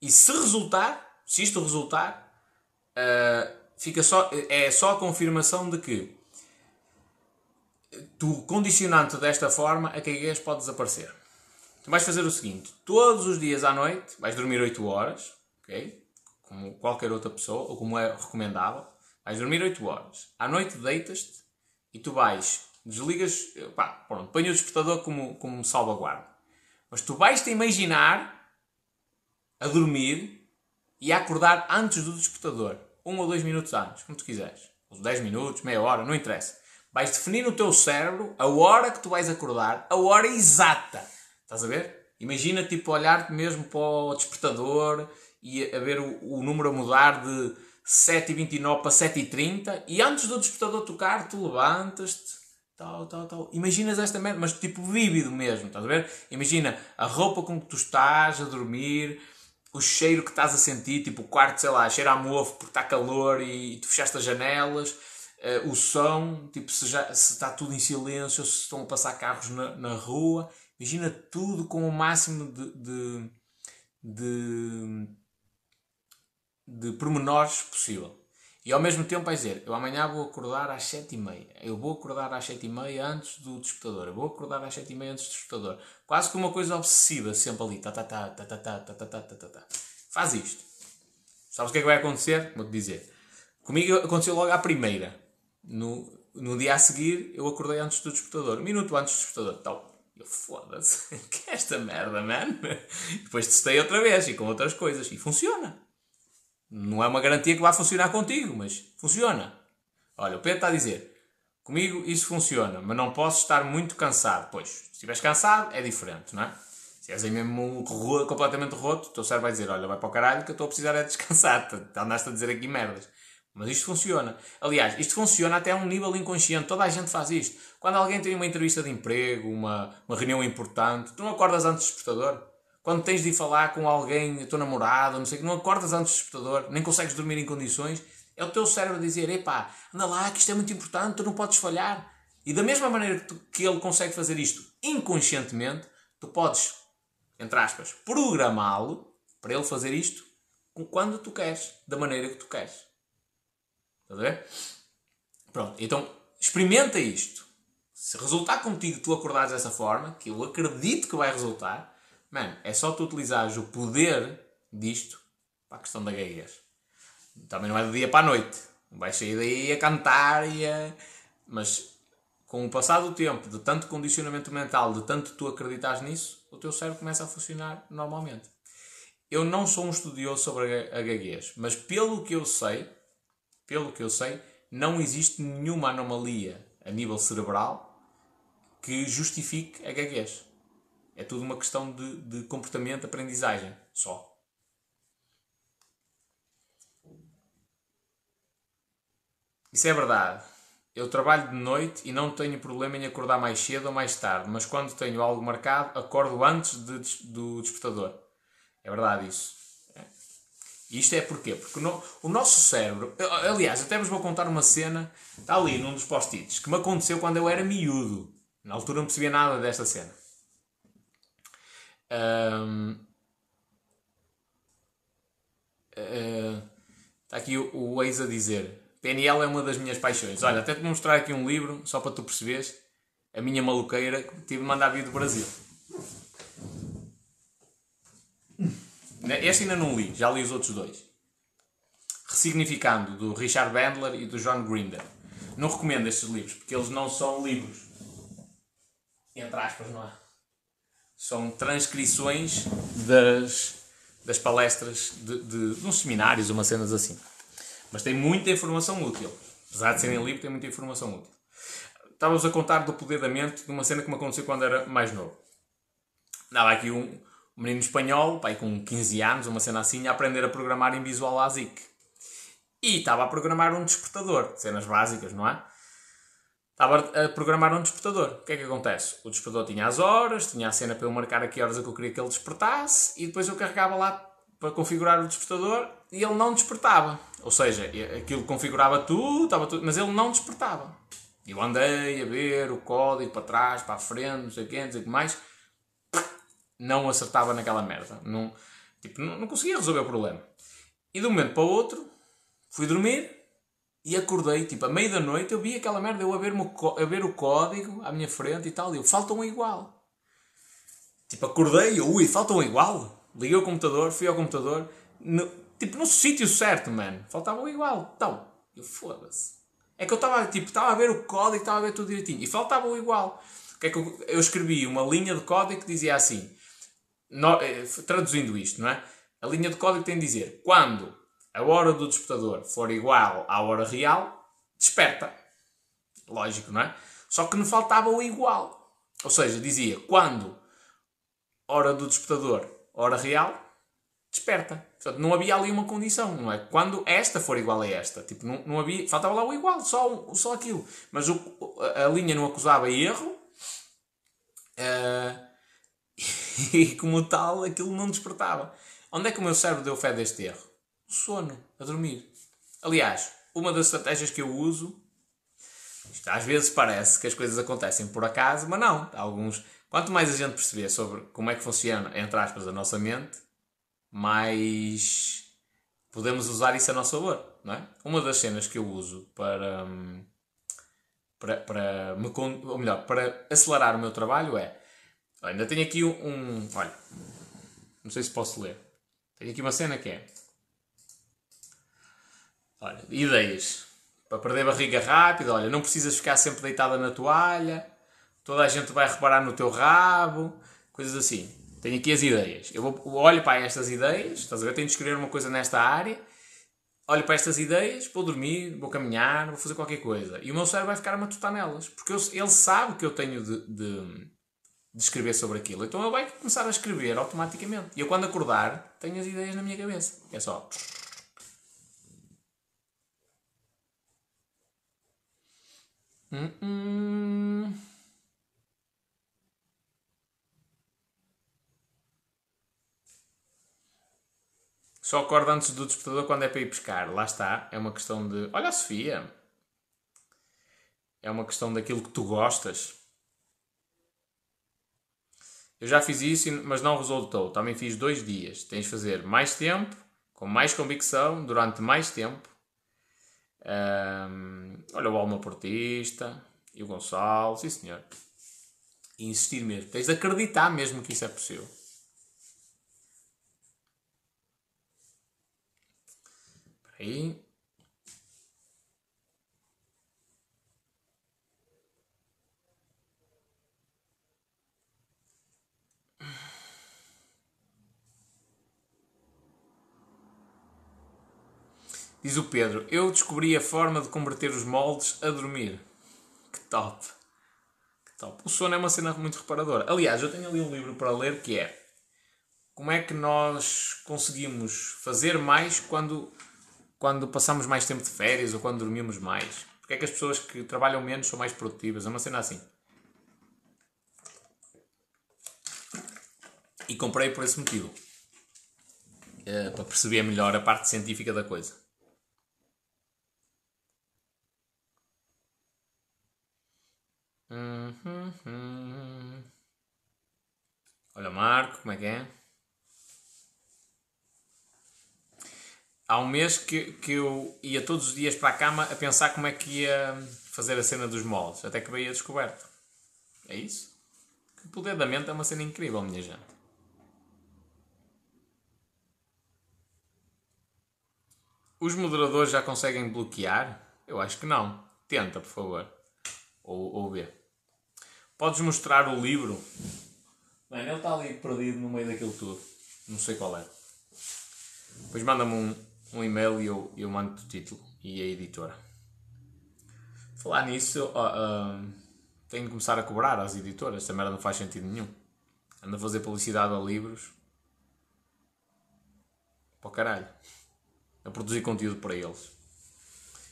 e se resultar, se isto resultar, uh, fica só, é só a confirmação de que tu condicionando desta forma, a caguez pode desaparecer. Tu vais fazer o seguinte: todos os dias à noite vais dormir 8 horas, ok? Como qualquer outra pessoa, ou como é recomendável, vais dormir 8 horas. À noite deitas-te e tu vais, desligas, pá, pronto, põe o despertador como, como salvaguarda. Mas tu vais te imaginar a dormir e a acordar antes do despertador. Um ou dois minutos antes, como tu quiseres. Ou 10 minutos, meia hora, não interessa. Vais definir no teu cérebro a hora que tu vais acordar, a hora exata. Estás a ver? Imagina tipo olhar mesmo para o despertador e a ver o, o número a mudar de 7h29 para 7h30 e antes do despertador tocar tu levantas-te tal, tal, tal. Imaginas esta merda, mas tipo vívido mesmo, estás a ver? Imagina a roupa com que tu estás a dormir, o cheiro que estás a sentir, tipo o quarto, sei lá, cheira a mofo porque está calor e tu fechaste as janelas, uh, o som, tipo se, já, se está tudo em silêncio, se estão a passar carros na, na rua, imagina tudo com o máximo de, de, de, de pormenores possível. E ao mesmo tempo vai dizer, eu amanhã vou acordar às 7h30, eu vou acordar às 7h30 antes do despertador, eu vou acordar às 7h30 antes do despertador. Quase que uma coisa obsessiva, sempre ali, tá, tá, tá, tá, tá, tá, tá, tá, tá, tá, tá. Faz isto. Sabes o que é que vai acontecer? Vou-te dizer. Comigo aconteceu logo à primeira. No, no dia a seguir, eu acordei antes do despertador. Um minuto antes do despertador. Tal. Eu, foda-se. que é esta merda, man? Depois testei outra vez e com outras coisas. E funciona. Não é uma garantia que vai funcionar contigo, mas funciona. Olha, o Pedro está a dizer: comigo isso funciona, mas não posso estar muito cansado. Pois, se estiveres cansado, é diferente, não é? Se és aí mesmo completamente roto, o teu cérebro vai dizer: olha, vai para o caralho que eu estou a precisar é descansar. Andaste a dizer aqui merdas. Mas isto funciona. Aliás, isto funciona até a um nível inconsciente. Toda a gente faz isto. Quando alguém tem uma entrevista de emprego, uma, uma reunião importante, tu não acordas antes do despertador? Quando tens de ir falar com alguém, a tua namorada, não sei que, não acordas antes do despertador, nem consegues dormir em condições, é o teu cérebro a dizer: epá, anda lá, que isto é muito importante, tu não podes falhar. E da mesma maneira que, tu, que ele consegue fazer isto inconscientemente, tu podes, entre aspas, programá-lo para ele fazer isto quando tu queres, da maneira que tu queres. Estás a ver? Pronto, então experimenta isto. Se resultar contigo tu acordares dessa forma, que eu acredito que vai resultar, Mano, é só tu utilizares o poder disto para a questão da gaguez. Também não é do dia para a noite. Não vais sair daí a cantar e a... Mas com o passar do tempo, de tanto condicionamento mental, de tanto tu acreditas nisso, o teu cérebro começa a funcionar normalmente. Eu não sou um estudioso sobre a gaguez, mas pelo que eu sei, pelo que eu sei, não existe nenhuma anomalia a nível cerebral que justifique a gaguez. É tudo uma questão de, de comportamento, aprendizagem, só. Isso é verdade. Eu trabalho de noite e não tenho problema em acordar mais cedo ou mais tarde, mas quando tenho algo marcado, acordo antes de, do despertador. É verdade isso. É. Isto é porquê? Porque no, o nosso cérebro. Aliás, até vos vou contar uma cena, está ali num dos post-its, que me aconteceu quando eu era miúdo. Na altura não percebia nada desta cena. Está aqui o, o a dizer: PNL é uma das minhas paixões. Olha, até te vou mostrar aqui um livro, só para tu perceberes a minha maluqueira que tive de mandar vir do Brasil. Este ainda não li, já li os outros dois. Ressignificando, do Richard Bandler e do John Grinder. Não recomendo estes livros, porque eles não são livros. Entre aspas, não é? São transcrições das, das palestras de, de, de uns seminários, umas cenas assim. Mas tem muita informação útil. Apesar de serem livros, tem muita informação útil. Estávamos a contar do poder da mente de uma cena que me aconteceu quando era mais novo. Dava aqui um, um menino espanhol, pai com 15 anos, uma cena assim, a aprender a programar em Visual Basic. E estava a programar um despertador, cenas básicas, não é? Estava a programar um despertador. O que é que acontece? O despertador tinha as horas, tinha a cena para eu marcar a que horas é que eu queria que ele despertasse e depois eu carregava lá para configurar o despertador e ele não despertava. Ou seja, aquilo configurava tudo, estava tudo, mas ele não despertava. Eu andei a ver o código para trás, para a frente, não sei o quê, não sei o que mais. Não acertava naquela merda. Não, tipo, não, não conseguia resolver o problema. E de um momento para o outro, fui dormir e acordei, tipo, à meia da noite, eu vi aquela merda, eu a ver, a ver o código à minha frente e tal, e eu, falta um igual. Tipo, acordei, eu, ui, falta um igual. Liguei o computador, fui ao computador, no, tipo, no sítio certo, mano. Faltava um igual. Então, eu, foda-se. É que eu estava, tipo, estava a ver o código, estava a ver tudo direitinho, e faltava o igual. O que é que eu, eu escrevi uma linha de código que dizia assim, no, eh, traduzindo isto, não é? A linha de código tem de dizer, quando a hora do despertador for igual à hora real, desperta. Lógico, não é? Só que não faltava o igual. Ou seja, dizia quando hora do despertador, hora real, desperta. Portanto, não havia ali uma condição, não é? Quando esta for igual a esta, tipo, não, não havia, faltava lá o igual, só, só aquilo. Mas o, a linha não acusava erro uh, e, como tal, aquilo não despertava. Onde é que o meu cérebro deu fé deste erro? Sono, a dormir. Aliás, uma das estratégias que eu uso, isto às vezes parece que as coisas acontecem por acaso, mas não. Alguns, quanto mais a gente perceber sobre como é que funciona, entre aspas, a nossa mente, mais podemos usar isso a nosso favor, não é? Uma das cenas que eu uso para, hum, para, para me, ou melhor, para acelerar o meu trabalho é, ainda tenho aqui um, um olha, não sei se posso ler, tenho aqui uma cena que é, olha, ideias, para perder barriga rápida, olha, não precisas ficar sempre deitada na toalha, toda a gente vai reparar no teu rabo, coisas assim. Tenho aqui as ideias. Eu vou, olho para estas ideias, estás a ver? Tenho de escrever uma coisa nesta área. Olho para estas ideias, vou dormir, vou caminhar, vou fazer qualquer coisa. E o meu cérebro vai ficar a matutar nelas. Porque eu, ele sabe que eu tenho de, de, de, escrever sobre aquilo. Então ele vai começar a escrever automaticamente. E eu, quando acordar, tenho as ideias na minha cabeça. É só. Hum, hum. Só acorda antes do despertador quando é para ir pescar. Lá está. É uma questão de. Olha Sofia! É uma questão daquilo que tu gostas. Eu já fiz isso, mas não resultou. Também fiz dois dias. Tens de fazer mais tempo, com mais convicção, durante mais tempo. Um, olha o Alma Portista e o Gonçalo, sim senhor. E insistir mesmo. Tens de acreditar mesmo que isso é possível. Aí. Diz o Pedro, eu descobri a forma de converter os moldes a dormir. Que top! Que top! O sono é uma cena muito reparadora. Aliás, eu tenho ali um livro para ler que é como é que nós conseguimos fazer mais quando quando passamos mais tempo de férias ou quando dormimos mais? Porque é que as pessoas que trabalham menos são mais produtivas? É uma cena assim. E comprei por esse motivo. Uh, para perceber melhor a parte científica da coisa. Uhum. Olha, Marco, como é que é? há um mês que, que eu ia todos os dias para a cama a pensar como é que ia fazer a cena dos moldes, até que veio a descoberta. É isso? O poder da mente é uma cena incrível, minha gente. Os moderadores já conseguem bloquear? Eu acho que não. Tenta, por favor. Ou, ou vê. Podes mostrar o livro? Bem, ele está ali perdido no meio daquilo tudo. Não sei qual é. Depois manda-me um, um e-mail e eu, eu mando o título e a editora. Falar nisso, uh, uh, tenho de começar a cobrar às editoras, esta merda não faz sentido nenhum. Ando a fazer publicidade a livros para o caralho. A produzir conteúdo para eles.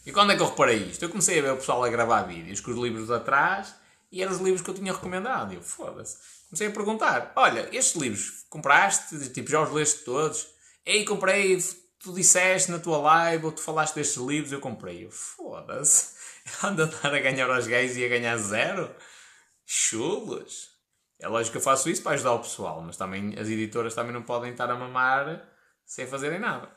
E quando é que eu reparei isto? Eu comecei a ver o pessoal a gravar vídeos com os livros atrás e eram os livros que eu tinha recomendado. E eu, foda-se. Comecei a perguntar: olha, estes livros compraste? Tipo, já os leste todos? Ei, comprei tu disseste na tua live ou tu falaste destes livros, eu comprei. Foda-se. Anda a ganhar aos gays e a ganhar zero? Chulos. É lógico que eu faço isso para ajudar o pessoal, mas também as editoras também não podem estar a mamar sem fazerem nada.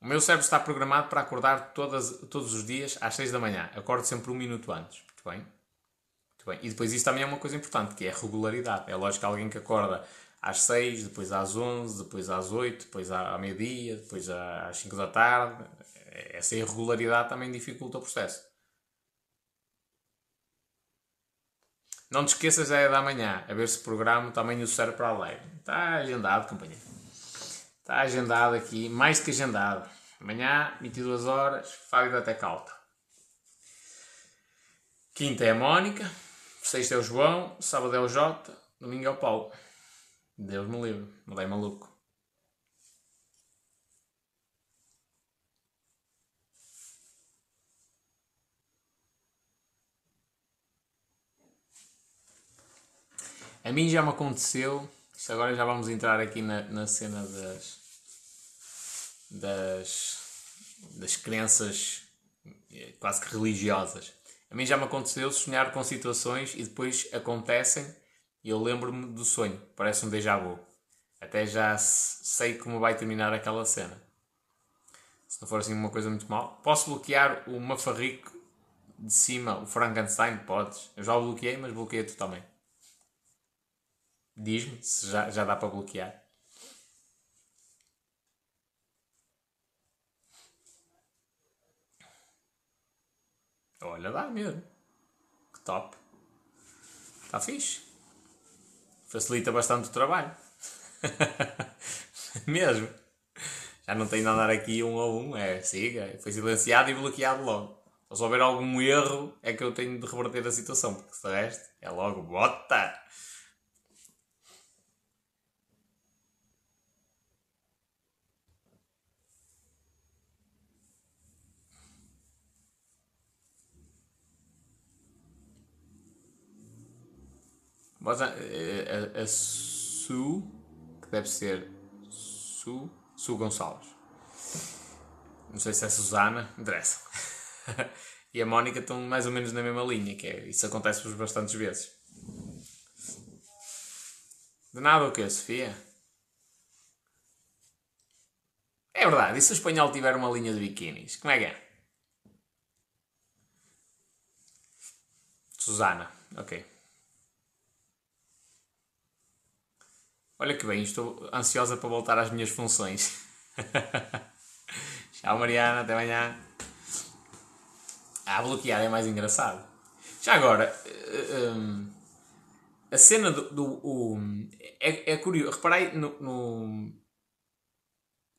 O meu cérebro está programado para acordar todas, todos os dias às 6 da manhã. Acordo sempre um minuto antes. Muito bem? bem. E depois isso também é uma coisa importante, que é a regularidade. É lógico que alguém que acorda às 6, depois às 11, depois às 8, depois à meio-dia, depois às 5 da tarde. Essa irregularidade também dificulta o processo. Não te esqueças é da manhã, a ver se programa também o cérebro para a live. Está agendado, companheiro. Está agendado aqui, mais que agendado. Amanhã, 22 horas, Fábio da Tec Alta. Quinta é a Mónica. Sexta é o João, sábado é o Jota, domingo é o Paulo. Deus me livre, me dei maluco. A mim já me aconteceu, agora já vamos entrar aqui na, na cena das, das, das crenças eh, quase que religiosas. A mim já me aconteceu sonhar com situações e depois acontecem e eu lembro-me do sonho. Parece um déjà vu. Até já sei como vai terminar aquela cena. Se não for assim uma coisa muito mal. Posso bloquear o Mafarrico de cima, o Frankenstein? Podes. Eu já o bloqueei, mas bloqueei totalmente. Diz-me se já, já dá para bloquear. Olha, dá mesmo. Que top. Está fixe. Facilita bastante o trabalho. mesmo. Já não tenho de andar aqui um a um. É, siga. Foi silenciado e bloqueado logo. Se houver algum erro, é que eu tenho de reverter a situação. Porque se resto, é logo bota. Mas a, a, a Su, que deve ser Su, Su Gonçalves. Não sei se é Susana, interessa. e a Mónica estão mais ou menos na mesma linha, que é, isso acontece por bastantes vezes. De nada o quê, Sofia? É verdade, e se o espanhol tiver uma linha de biquínis? Como é que é? Susana, ok. Olha que bem, estou ansiosa para voltar às minhas funções. Tchau, Mariana, até amanhã. Ah, bloquear é mais engraçado. Já agora, eh, um, a cena do. do o, é, é curioso. Reparei no, no,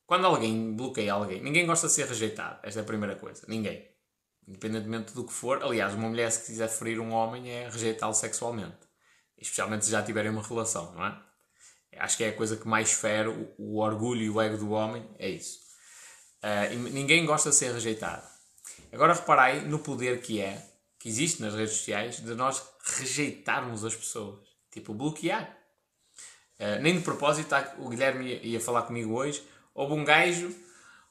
Quando alguém bloqueia alguém, ninguém gosta de ser rejeitado. Esta é a primeira coisa. Ninguém. Independentemente do que for. Aliás, uma mulher, se quiser ferir um homem, é rejeitá-lo sexualmente. Especialmente se já tiverem uma relação, não é? Acho que é a coisa que mais fere o, o orgulho e o ego do homem, é isso. Uh, ninguém gosta de ser rejeitado. Agora reparai no poder que é, que existe nas redes sociais, de nós rejeitarmos as pessoas. Tipo, bloquear. Uh, nem de propósito, tá, o Guilherme ia, ia, falar comigo hoje, houve um gajo,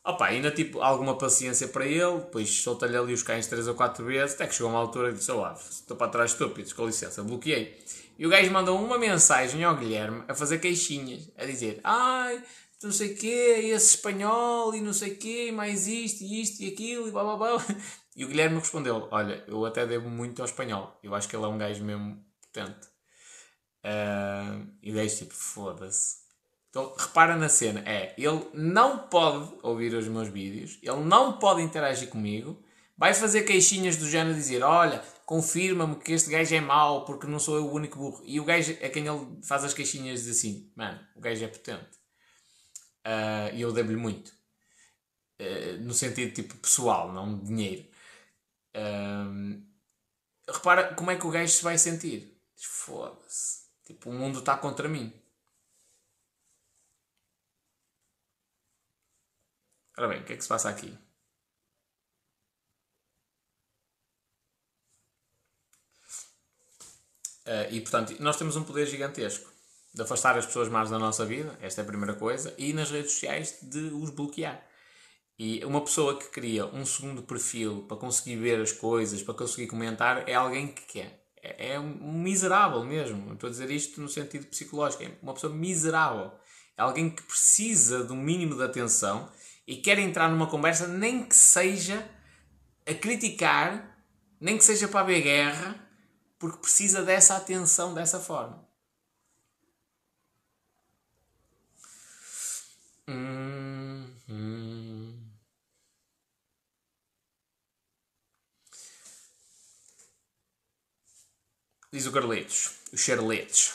opa, ainda tipo alguma paciência para ele, depois solta-lhe ali os cães três ou quatro vezes, até que chegou uma altura e disse, oh, estou para trás estúpidos, com licença, bloqueei. E o gajo mandou uma mensagem ao Guilherme a fazer queixinhas, a dizer: Ai, não sei o quê, esse espanhol e não sei o quê, mais isto e isto e aquilo e blá blá blá. E o Guilherme respondeu: Olha, eu até devo muito ao espanhol, eu acho que ele é um gajo mesmo potente. Uh, e o tipo: Foda-se. Então repara na cena: é, ele não pode ouvir os meus vídeos, ele não pode interagir comigo, vai fazer queixinhas do género dizer: Olha, confirma-me que este gajo é mau porque não sou eu o único burro. E o gajo é quem ele faz as queixinhas diz assim: Mano, o gajo é potente. Uh, e eu devo-lhe muito. Uh, no sentido tipo pessoal, não de dinheiro. Uh, repara como é que o gajo se vai sentir. Foda-se. Tipo, o mundo está contra mim. Ora bem, o que é que se passa aqui? Uh, e portanto, nós temos um poder gigantesco de afastar as pessoas mais da nossa vida, esta é a primeira coisa, e nas redes sociais de os bloquear. E uma pessoa que cria um segundo perfil para conseguir ver as coisas, para conseguir comentar, é alguém que quer. É, é um miserável mesmo. Estou a dizer isto no sentido psicológico. É uma pessoa miserável. É alguém que precisa do mínimo de atenção e quer entrar numa conversa, nem que seja a criticar, nem que seja para haver guerra, porque precisa dessa atenção dessa forma. Hum, hum. Diz o Carletos, os Charletes.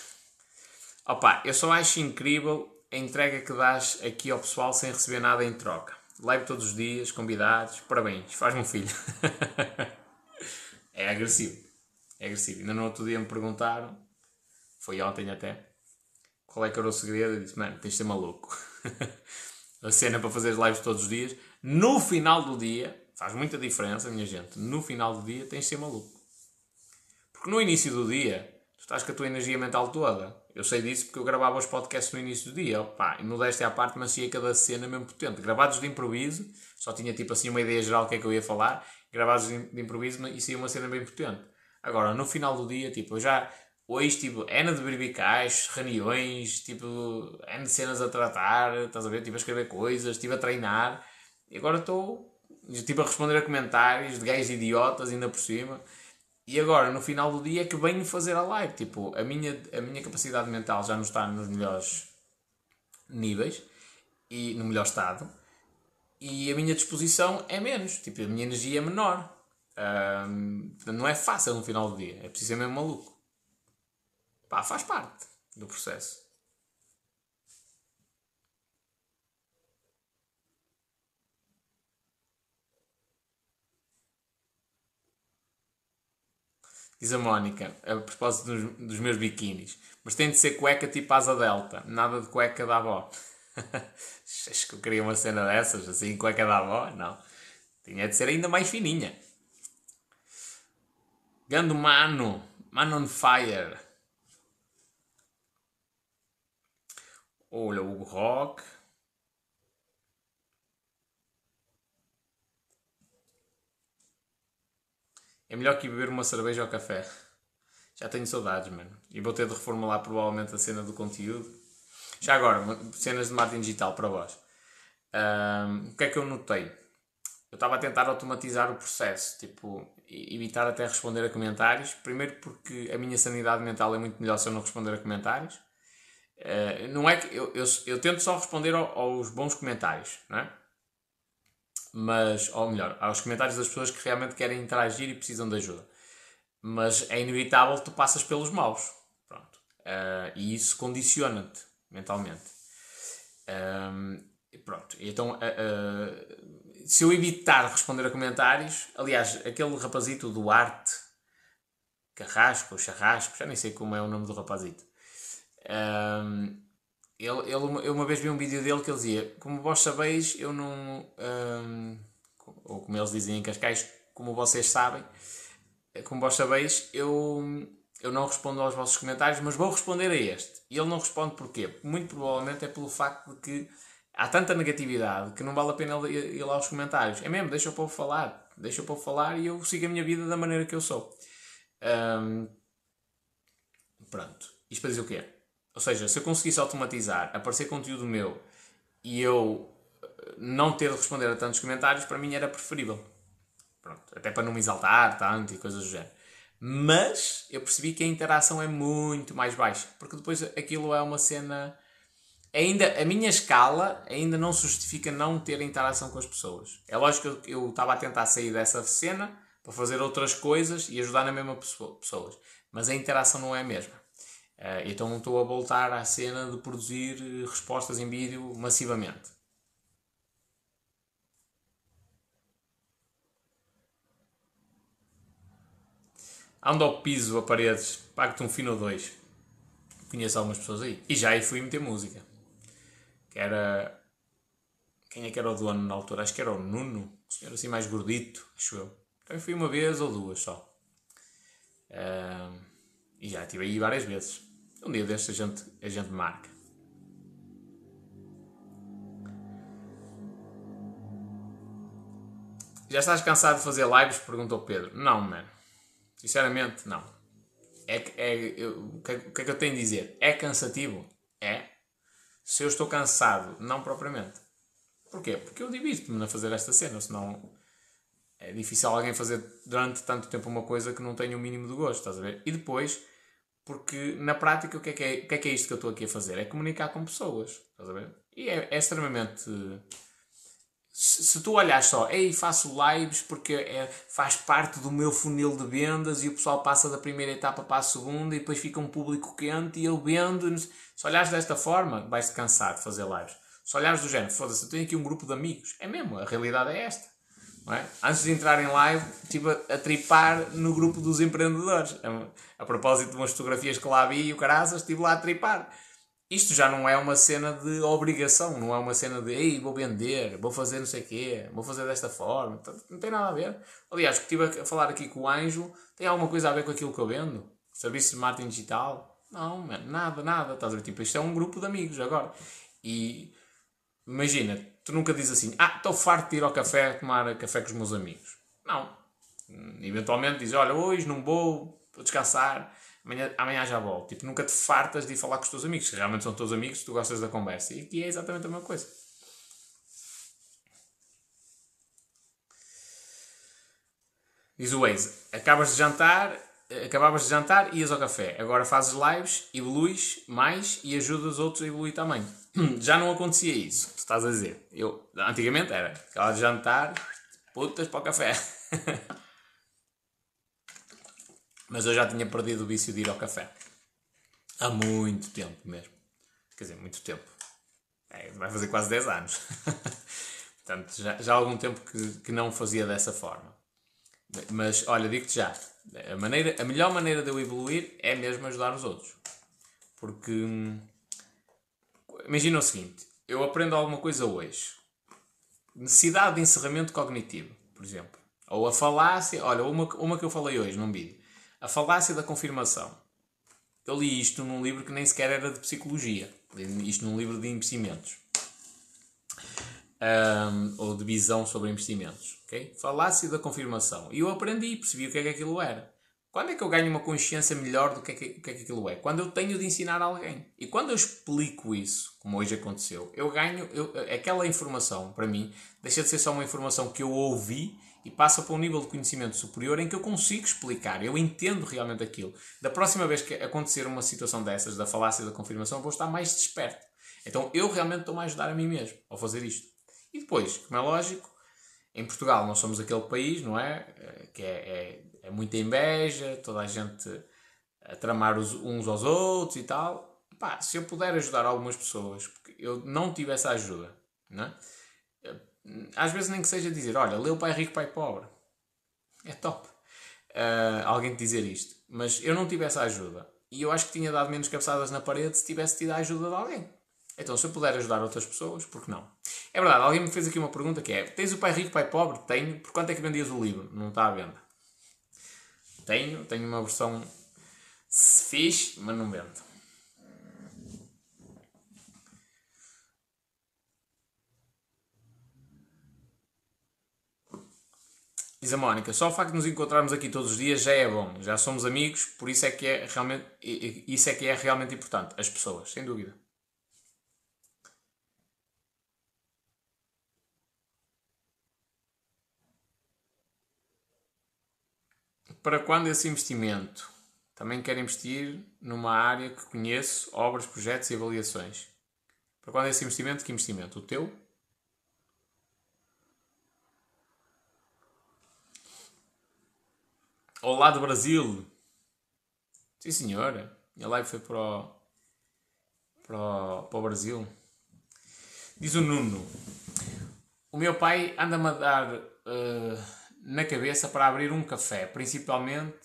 Opa, eu só acho incrível a entrega que dás aqui ao pessoal sem receber nada em troca. Live todos os dias, convidados, parabéns, faz-me um filho. é agressivo é agressivo. Ainda no outro dia me perguntaram, foi ontem até, qual é que era o segredo. Eu disse, mano, tens de ser maluco. a cena para fazer lives todos os dias. No final do dia, faz muita diferença, minha gente. No final do dia tens de ser maluco. Porque no início do dia, tu estás com a tua energia mental toda. Eu sei disso porque eu gravava os podcasts no início do dia. Pá, e modéstia à parte, mas ia cada cena mesmo potente. Gravados de improviso, só tinha tipo assim uma ideia geral do que é que eu ia falar gravados de improviso e saía uma cena bem potente. Agora, no final do dia, tipo, eu já hoje, tipo, N de berbicais, reuniões, tipo, N de cenas a tratar, estás a ver? Tipo, a escrever coisas, estive a treinar e agora estou, tipo, a responder a comentários de gajos idiotas ainda por cima. E agora, no final do dia, é que venho fazer a live. Tipo, a minha, a minha capacidade mental já não está nos melhores níveis e no melhor estado. E a minha disposição é menos. Tipo, a minha energia é menor. Um, não é fácil no final do dia. É preciso ser mesmo maluco. Pá, faz parte do processo. Diz a Mónica, a propósito dos, dos meus biquínis. Mas tem de ser cueca tipo asa delta, nada de cueca da avó. Acho que eu queria uma cena dessas, assim, cueca da avó? Não. Tinha de ser ainda mais fininha. Gando Mano, Man on Fire. Olha, o Rock. É melhor que beber uma cerveja ou café. Já tenho saudades, mano. E vou ter de reformular provavelmente a cena do conteúdo. Já agora, cenas de marketing digital para vós. Um, o que é que eu notei? Eu estava a tentar automatizar o processo, tipo, evitar até responder a comentários. Primeiro porque a minha sanidade mental é muito melhor se eu não responder a comentários. Uh, não é que eu, eu, eu tento só responder ao, aos bons comentários, não é? mas, ou melhor, aos comentários das pessoas que realmente querem interagir e precisam de ajuda. Mas é inevitável que tu passas pelos maus. Pronto. Uh, e isso condiciona-te mentalmente. Um, pronto. Então, uh, se eu evitar responder a comentários, aliás, aquele rapazito do arte, Carrasco Charrasco, já nem sei como é o nome do rapazito. Um, ele, ele, eu uma vez vi um vídeo dele que ele dizia: Como vós sabeis, eu não. Um, ou como eles dizem em Cascais, como vocês sabem, como vós sabeis, eu, eu não respondo aos vossos comentários, mas vou responder a este. E ele não responde porquê? Muito provavelmente é pelo facto de que há tanta negatividade que não vale a pena ir, ir lá aos comentários. É mesmo, deixa o povo falar, deixa o povo falar e eu sigo a minha vida da maneira que eu sou. Um, pronto. Isto para dizer o quê? Ou seja, se eu conseguisse automatizar, aparecer conteúdo meu e eu eh, não ter de responder a tantos comentários, para mim era preferível. Pronto, até para não me exaltar tanto e coisas do género. Mas eu percebi que a interação é muito mais baixa, porque depois aquilo é uma cena. Ainda, a minha escala ainda não se justifica não ter interação com as pessoas. É lógico que eu estava a tentar sair dessa cena para fazer outras coisas e ajudar na mesma pessoa, pessoas, mas a interação não é a mesma. Uh, então estou a voltar à cena de produzir eh, respostas em vídeo massivamente. Ando ao piso a paredes, pago-te um fino ou dois. Conheço algumas pessoas aí. E já aí fui meter música. Que era. Quem é que era o dono na altura? Acho que era o Nuno, o senhor assim mais gordito, acho eu. Então fui uma vez ou duas só. Uh, e já estive aí várias vezes. Um dia deste a gente, a gente marca. Já estás cansado de fazer lives? Perguntou Pedro. Não, mano. Sinceramente, não. É, é, eu, o, que, o que é que eu tenho a dizer? É cansativo? É. Se eu estou cansado, não propriamente. Porquê? Porque eu divirto-me a fazer esta cena, senão é difícil alguém fazer durante tanto tempo uma coisa que não tenha o mínimo de gosto, estás a ver? E depois porque na prática o que é que é, o que é, que é isto que eu estou aqui a fazer? É comunicar com pessoas. Estás a ver? E é, é extremamente. Se, tu olhas só, ei, faço lives porque é, faz parte do meu funil de vendas e o pessoal passa da primeira etapa para a segunda e depois fica um público quente e eu vendo. Se olhares desta forma, vais-te cansar de fazer lives. Se olhares do género, foda-se, eu tenho aqui um grupo de amigos. É mesmo, a realidade é esta. É? Antes de entrar em live, estive a, a tripar no grupo dos empreendedores. A, a, propósito de umas fotografias que lá vi e o caraças, estive lá a tripar. Isto já não é uma cena de obrigação, não é uma cena de ei, vou vender, vou fazer não sei o quê, vou fazer desta forma. Não tem nada a ver. Aliás, o que estive a falar aqui com o Anjo tem alguma coisa a ver com aquilo que eu vendo? Serviço de marketing digital? Não, nada, nada. Estás a ver? Tipo, isto é um grupo de amigos agora. E imagina, tu nunca dizes assim, ah, estou farto de ir ao café tomar café com os meus amigos. Não. Eventualmente dizes, olha, hoje não vou, vou descansar, amanhã, amanhã já volto. Tipo, nunca te fartas de ir falar com os teus amigos, que realmente são teus amigos, tu gostas da conversa. E aqui é exatamente a mesma coisa. Diz o Waze, acabas de jantar, acabavas de jantar, ias ao café. Agora fazes lives, evoluís mais e ajudas outros a evoluir também. Já não acontecia isso, tu estás a dizer. Eu, antigamente era, acabava de jantar, putas para o café. Mas eu já tinha perdido o vício de ir ao café. Há muito tempo mesmo. Quer dizer, muito tempo. É, vai fazer quase 10 anos. Portanto, já, já há algum tempo que, que não fazia dessa forma. Mas, olha, digo-te já, a, maneira, a melhor maneira de eu evoluir é mesmo ajudar os outros. Porque, hum, imagina o seguinte, eu aprendo alguma coisa hoje. Necessidade de encerramento cognitivo, por exemplo. Ou a falácia, olha, uma, uma que eu falei hoje num vídeo. A falácia da confirmação. Eu li isto num livro que nem sequer era de psicologia. Li isto num livro de investimentos. Um, ou de visão sobre investimentos. Okay? Falácia da confirmação. E eu aprendi e percebi o que é que aquilo era. Quando é que eu ganho uma consciência melhor do que é que, que, é que aquilo é? Quando eu tenho de ensinar alguém. E quando eu explico isso, como hoje aconteceu, eu ganho. Eu, aquela informação, para mim, deixa de ser só uma informação que eu ouvi e passa para um nível de conhecimento superior em que eu consigo explicar, eu entendo realmente aquilo. Da próxima vez que acontecer uma situação dessas, da falácia da confirmação, vou estar mais desperto. Então eu realmente estou-me a ajudar a mim mesmo ao fazer isto. E depois, como é lógico, em Portugal nós somos aquele país, não é? Eh, que é, é, é muita inveja, toda a gente a tramar os, uns aos outros e tal. Pá, se eu puder ajudar algumas pessoas, porque eu não tive essa ajuda, não é? Às vezes nem que seja dizer, olha, o Pai Rico, Pai Pobre. É top. Uh, alguém te dizer isto. Mas eu não tive essa ajuda. E eu acho que tinha dado menos cabeçadas na parede se tivesse tido a ajuda de alguém. Então, se eu puder ajudar outras pessoas, por que não? É verdade, alguém me fez aqui uma pergunta que é: Tens o Pai Rico, Pai Pobre? Tenho. Por quanto é que vendias o livro? Não está à venda. Tenho, tenho uma versão fixe, mas não vendo. Diz a Mónica, só o facto de nos encontrarmos aqui todos os dias já é bom, já somos amigos, por isso é que é realmente, isso é que é realmente importante, as pessoas, sem dúvida. Para quando esse investimento? Também quero investir numa área que conheço, obras, projetos e avaliações. Para quando esse investimento? Que investimento? O teu? Olá do Brasil! Sim, senhora. A live foi para o, para o, para o Brasil. Diz o Nuno: O meu pai anda-me a dar uh, na cabeça para abrir um café, principalmente,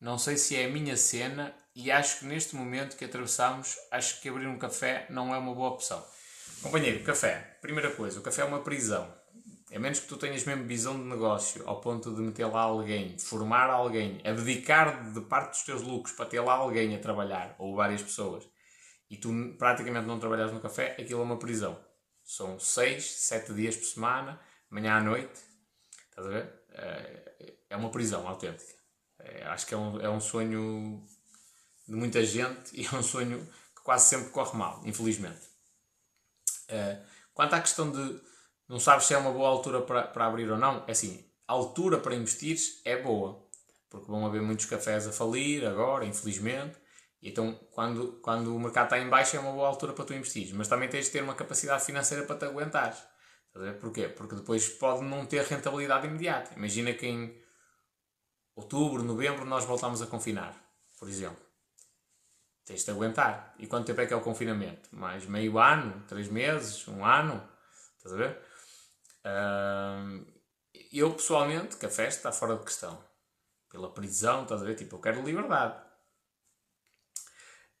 não sei se é a minha cena, e acho que neste momento que atravessamos, acho que abrir um café não é uma boa opção. Companheiro, café. Primeira coisa, o café é uma prisão a menos que tu tenhas mesmo visão de negócio ao ponto de meter lá alguém, formar alguém, abdicar de parte dos teus lucros para ter lá alguém a trabalhar, ou várias pessoas, e tu praticamente não trabalhas no café, aquilo é uma prisão. São 6, 7 dias por semana, manhã à noite, estás a ver? É, é uma prisão autêntica. É, acho que é um, é um sonho de muita gente e é um sonho que quase sempre corre mal, infelizmente. É, quanto à questão de não sabes se é uma boa altura para, para abrir ou não. É assim, a altura para investir é boa, porque vão haver muitos cafés a falir agora, infelizmente. Então, quando, quando o mercado está em baixo, é uma boa altura para tu investir. Mas também tens de ter uma capacidade financeira para te aguentar. Porquê? Porque depois pode não ter rentabilidade imediata. Imagina que em outubro, novembro, nós voltamos a confinar, por exemplo. Tens de aguentar. E quanto tempo é que é o confinamento? Mais meio ano? Três meses? Um ano? Estás a ver? Eu pessoalmente, festa está fora de questão. Pela prisão, estás a ver? Tipo, eu quero liberdade.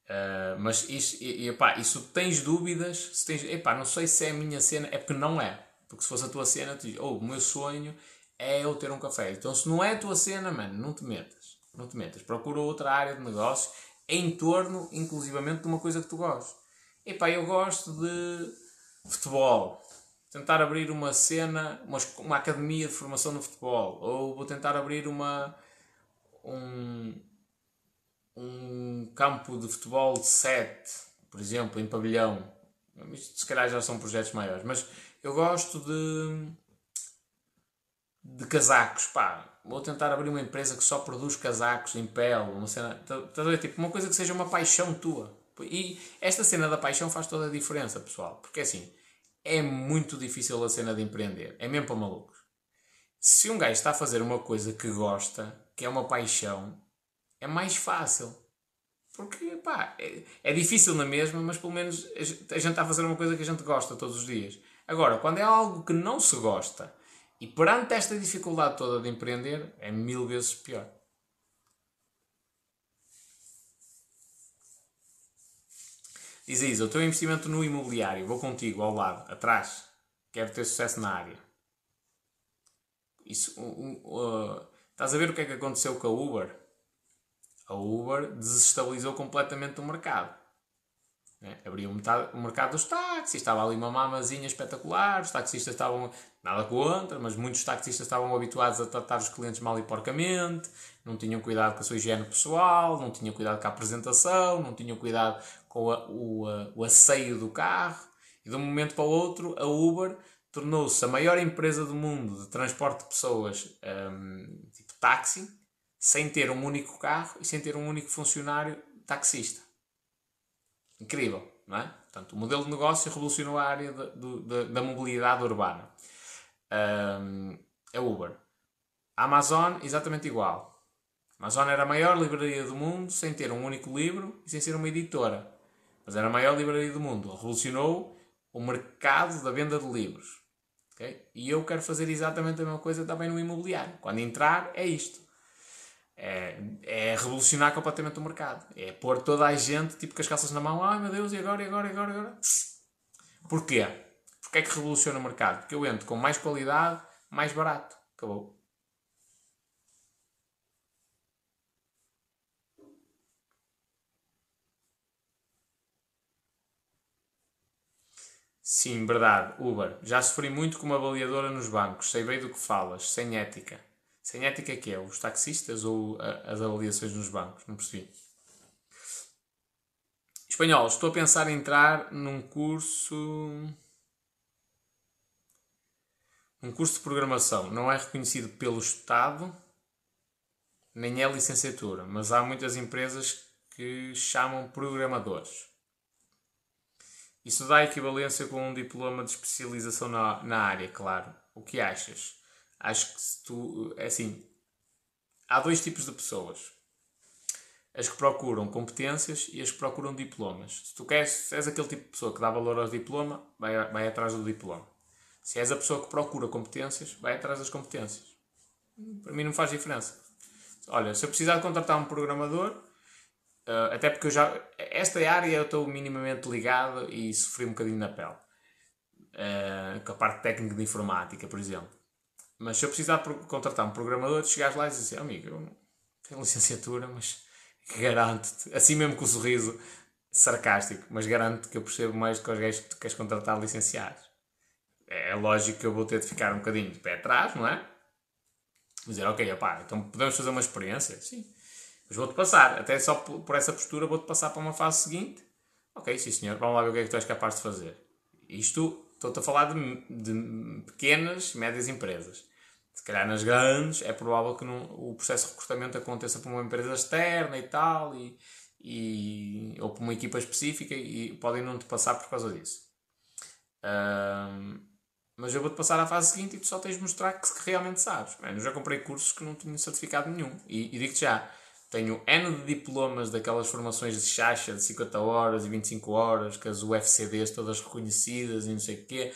Uh, mas isso, e, epá, se tens dúvidas, se tens, epá, não sei se é a minha cena, é porque não é. Porque se fosse a tua cena, tu dizes, oh, o meu sonho é eu ter um café. Então se não é a tua cena, mano, não te metas. Não te metas. Procura outra área de negócio em torno, inclusivamente, de uma coisa que tu gostes. Epá, eu gosto de futebol tentar abrir uma cena, uma, uma academia de formação no futebol, ou vou tentar abrir uma um, um campo de futebol de sete, por exemplo, em pavilhão. Isto se calhar já são projetos maiores, mas eu gosto de de casacos, pá, vou tentar abrir uma empresa que só produz casacos em pele, uma cena, estás a ver, tipo, uma coisa que seja uma paixão tua. E esta cena da paixão faz toda a diferença, pessoal, porque assim, é muito difícil a cena de empreender, é mesmo para malucos. Se um gajo está a fazer uma coisa que gosta, que é uma paixão, é mais fácil. Porque, pá, é, é difícil na mesma, mas pelo menos a gente está a fazer uma coisa que a gente gosta todos os dias. Agora, quando é algo que não se gosta, e perante esta dificuldade toda de empreender, é mil vezes pior. Diz Isa, o teu investimento no imobiliário, vou contigo, ao lado, atrás. Quero ter sucesso na área. Isso, uh, estás a ver o que é que aconteceu com a Uber? A Uber desestabilizou completamente o mercado. Né? Abriu metade, o mercado dos táxis, estava ali uma mamazinha espetacular, os taxistas estavam, nada contra, mas muitos taxistas estavam habituados a tratar os clientes mal e porcamente, não tinham cuidado com a sua higiene pessoal, não tinham cuidado com a apresentação, não tinham cuidado com a, o, o asseio do carro, e de um momento para o outro a Uber tornou-se a maior empresa do mundo de transporte de pessoas, um, tipo táxi, sem ter um único carro e sem ter um único funcionário taxista. Incrível, não é? Portanto, o modelo de negócio revolucionou a área da, da, da mobilidade urbana. Um, a Uber. A Amazon, exatamente igual. A Amazon era a maior livraria do mundo sem ter um único livro e sem ser uma editora. Mas era a maior livraria do mundo. Revolucionou o mercado da venda de livros. Okay? E eu quero fazer exatamente a mesma coisa também no imobiliário. Quando entrar, é isto. É, é revolucionar completamente o mercado. É pôr toda a gente tipo com as calças na mão. Ai meu Deus, e agora, e agora, e agora, e agora? Porquê? Porquê é que revoluciona o mercado? Porque eu entro com mais qualidade, mais barato. Acabou. Sim, verdade. Uber. Já sofri muito com uma avaliadora nos bancos. Sei bem do que falas. Sem ética. Sem ética que é? Os taxistas ou as avaliações nos bancos? Não percebi. Espanhol, estou a pensar em entrar num curso. Um curso de programação. Não é reconhecido pelo Estado, nem é licenciatura, mas há muitas empresas que chamam programadores. Isso dá equivalência com um diploma de especialização na, na área, claro. O que achas? Acho que se tu. É assim. Há dois tipos de pessoas. As que procuram competências e as que procuram diplomas. Se tu queres, se és aquele tipo de pessoa que dá valor ao diploma, vai, vai atrás do diploma. Se és a pessoa que procura competências, vai atrás das competências. Para mim não faz diferença. Olha, se eu precisar de contratar um programador, uh, até porque eu já. Esta área eu estou minimamente ligado e sofri um bocadinho na pele. Uh, com a parte técnica de informática, por exemplo. Mas se eu precisar contratar um programador, chegares lá e dizes assim, amigo, eu tenho licenciatura, mas garanto-te, assim mesmo com o sorriso sarcástico, mas garanto-te que eu percebo mais do que os gajos que tu queres contratar licenciados. É lógico que eu vou ter de ficar um bocadinho de pé atrás, não é? Dizer, ok, opá, então podemos fazer uma experiência? Sim. Mas vou-te passar, até só por essa postura, vou-te passar para uma fase seguinte. Ok, sim senhor, vamos lá ver o que é que tu és capaz de fazer. Isto Estou-te a falar de, de pequenas médias empresas. Se calhar nas grandes é provável que não, o processo de recrutamento aconteça por uma empresa externa e tal, e, e, ou por uma equipa específica e podem não te passar por causa disso. Um, mas eu vou-te passar à fase seguinte e tu só tens de mostrar que, que realmente sabes. eu já comprei cursos que não tinham certificado nenhum. E, e digo-te já, tenho N de diplomas daquelas formações de chacha de 50 horas e 25 horas, com as UFCDs todas reconhecidas e não sei o quê.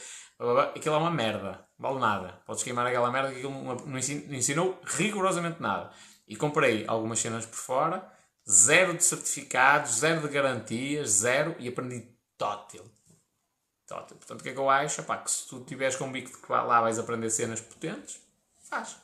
Aquilo é uma merda, vale nada. Podes queimar aquela merda que aquilo não ensinou rigorosamente nada. E comprei algumas cenas por fora, zero de certificados, zero de garantias, zero, e aprendi tótil. Tótil. Portanto, o que é que eu acho? Epá, que se tu tiveres com um bico de que lá vais aprender cenas potentes, faz.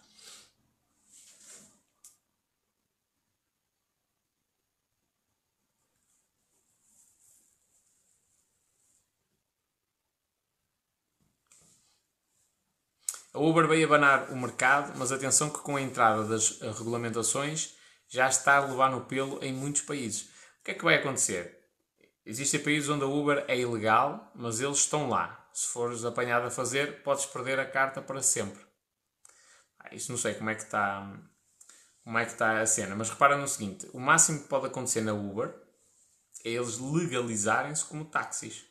A Uber veio abanar o mercado, mas atenção que com a entrada das eh, regulamentações já está a levar no pelo em muitos países. O que é que vai acontecer? Existem países onde a Uber é ilegal, mas eles estão lá. Se fores apanhado a fazer, podes perder a carta para sempre. Ah, isso não sei como é que está como é que está a cena, mas repara no seguinte: o máximo que pode acontecer na Uber é eles legalizarem-se como táxis.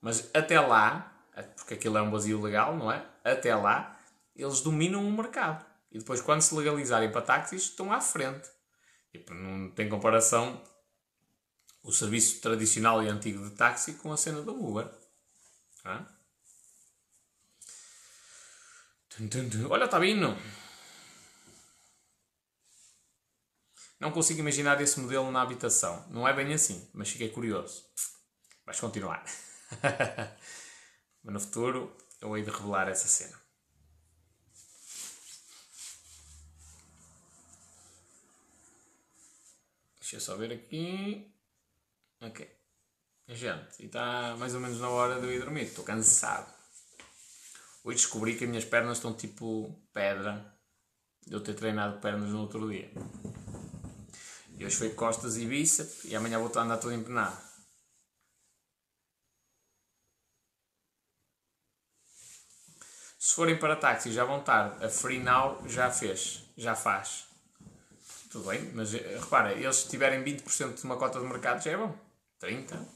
Mas até lá, porque aquilo é um vazio legal, não é? Até lá, eles dominam o mercado. E depois, quando se legalizarem para táxis, estão à frente. Não tem comparação o serviço tradicional e antigo de táxi com a cena da Uber. Ah? Olha, está vindo! Não consigo imaginar esse modelo na habitação. Não é bem assim, mas fiquei curioso. Vais continuar. mas no futuro eu hei de revelar essa cena. Deixa eu só ver aqui. Ok. Gente, e está mais ou menos na hora de eu ir dormir. Estou cansado. Hoje descobri que as minhas pernas estão tipo pedra. De eu ter treinado pernas no outro dia. E hoje foi costas e bíceps e amanhã vou estar a andar todo empenado. Se forem para táxi já vão estar. A Free Now já fez, já faz. Tudo bem, mas eh, repara, eles tiverem 20% de uma cota de mercado já é bom. 30%.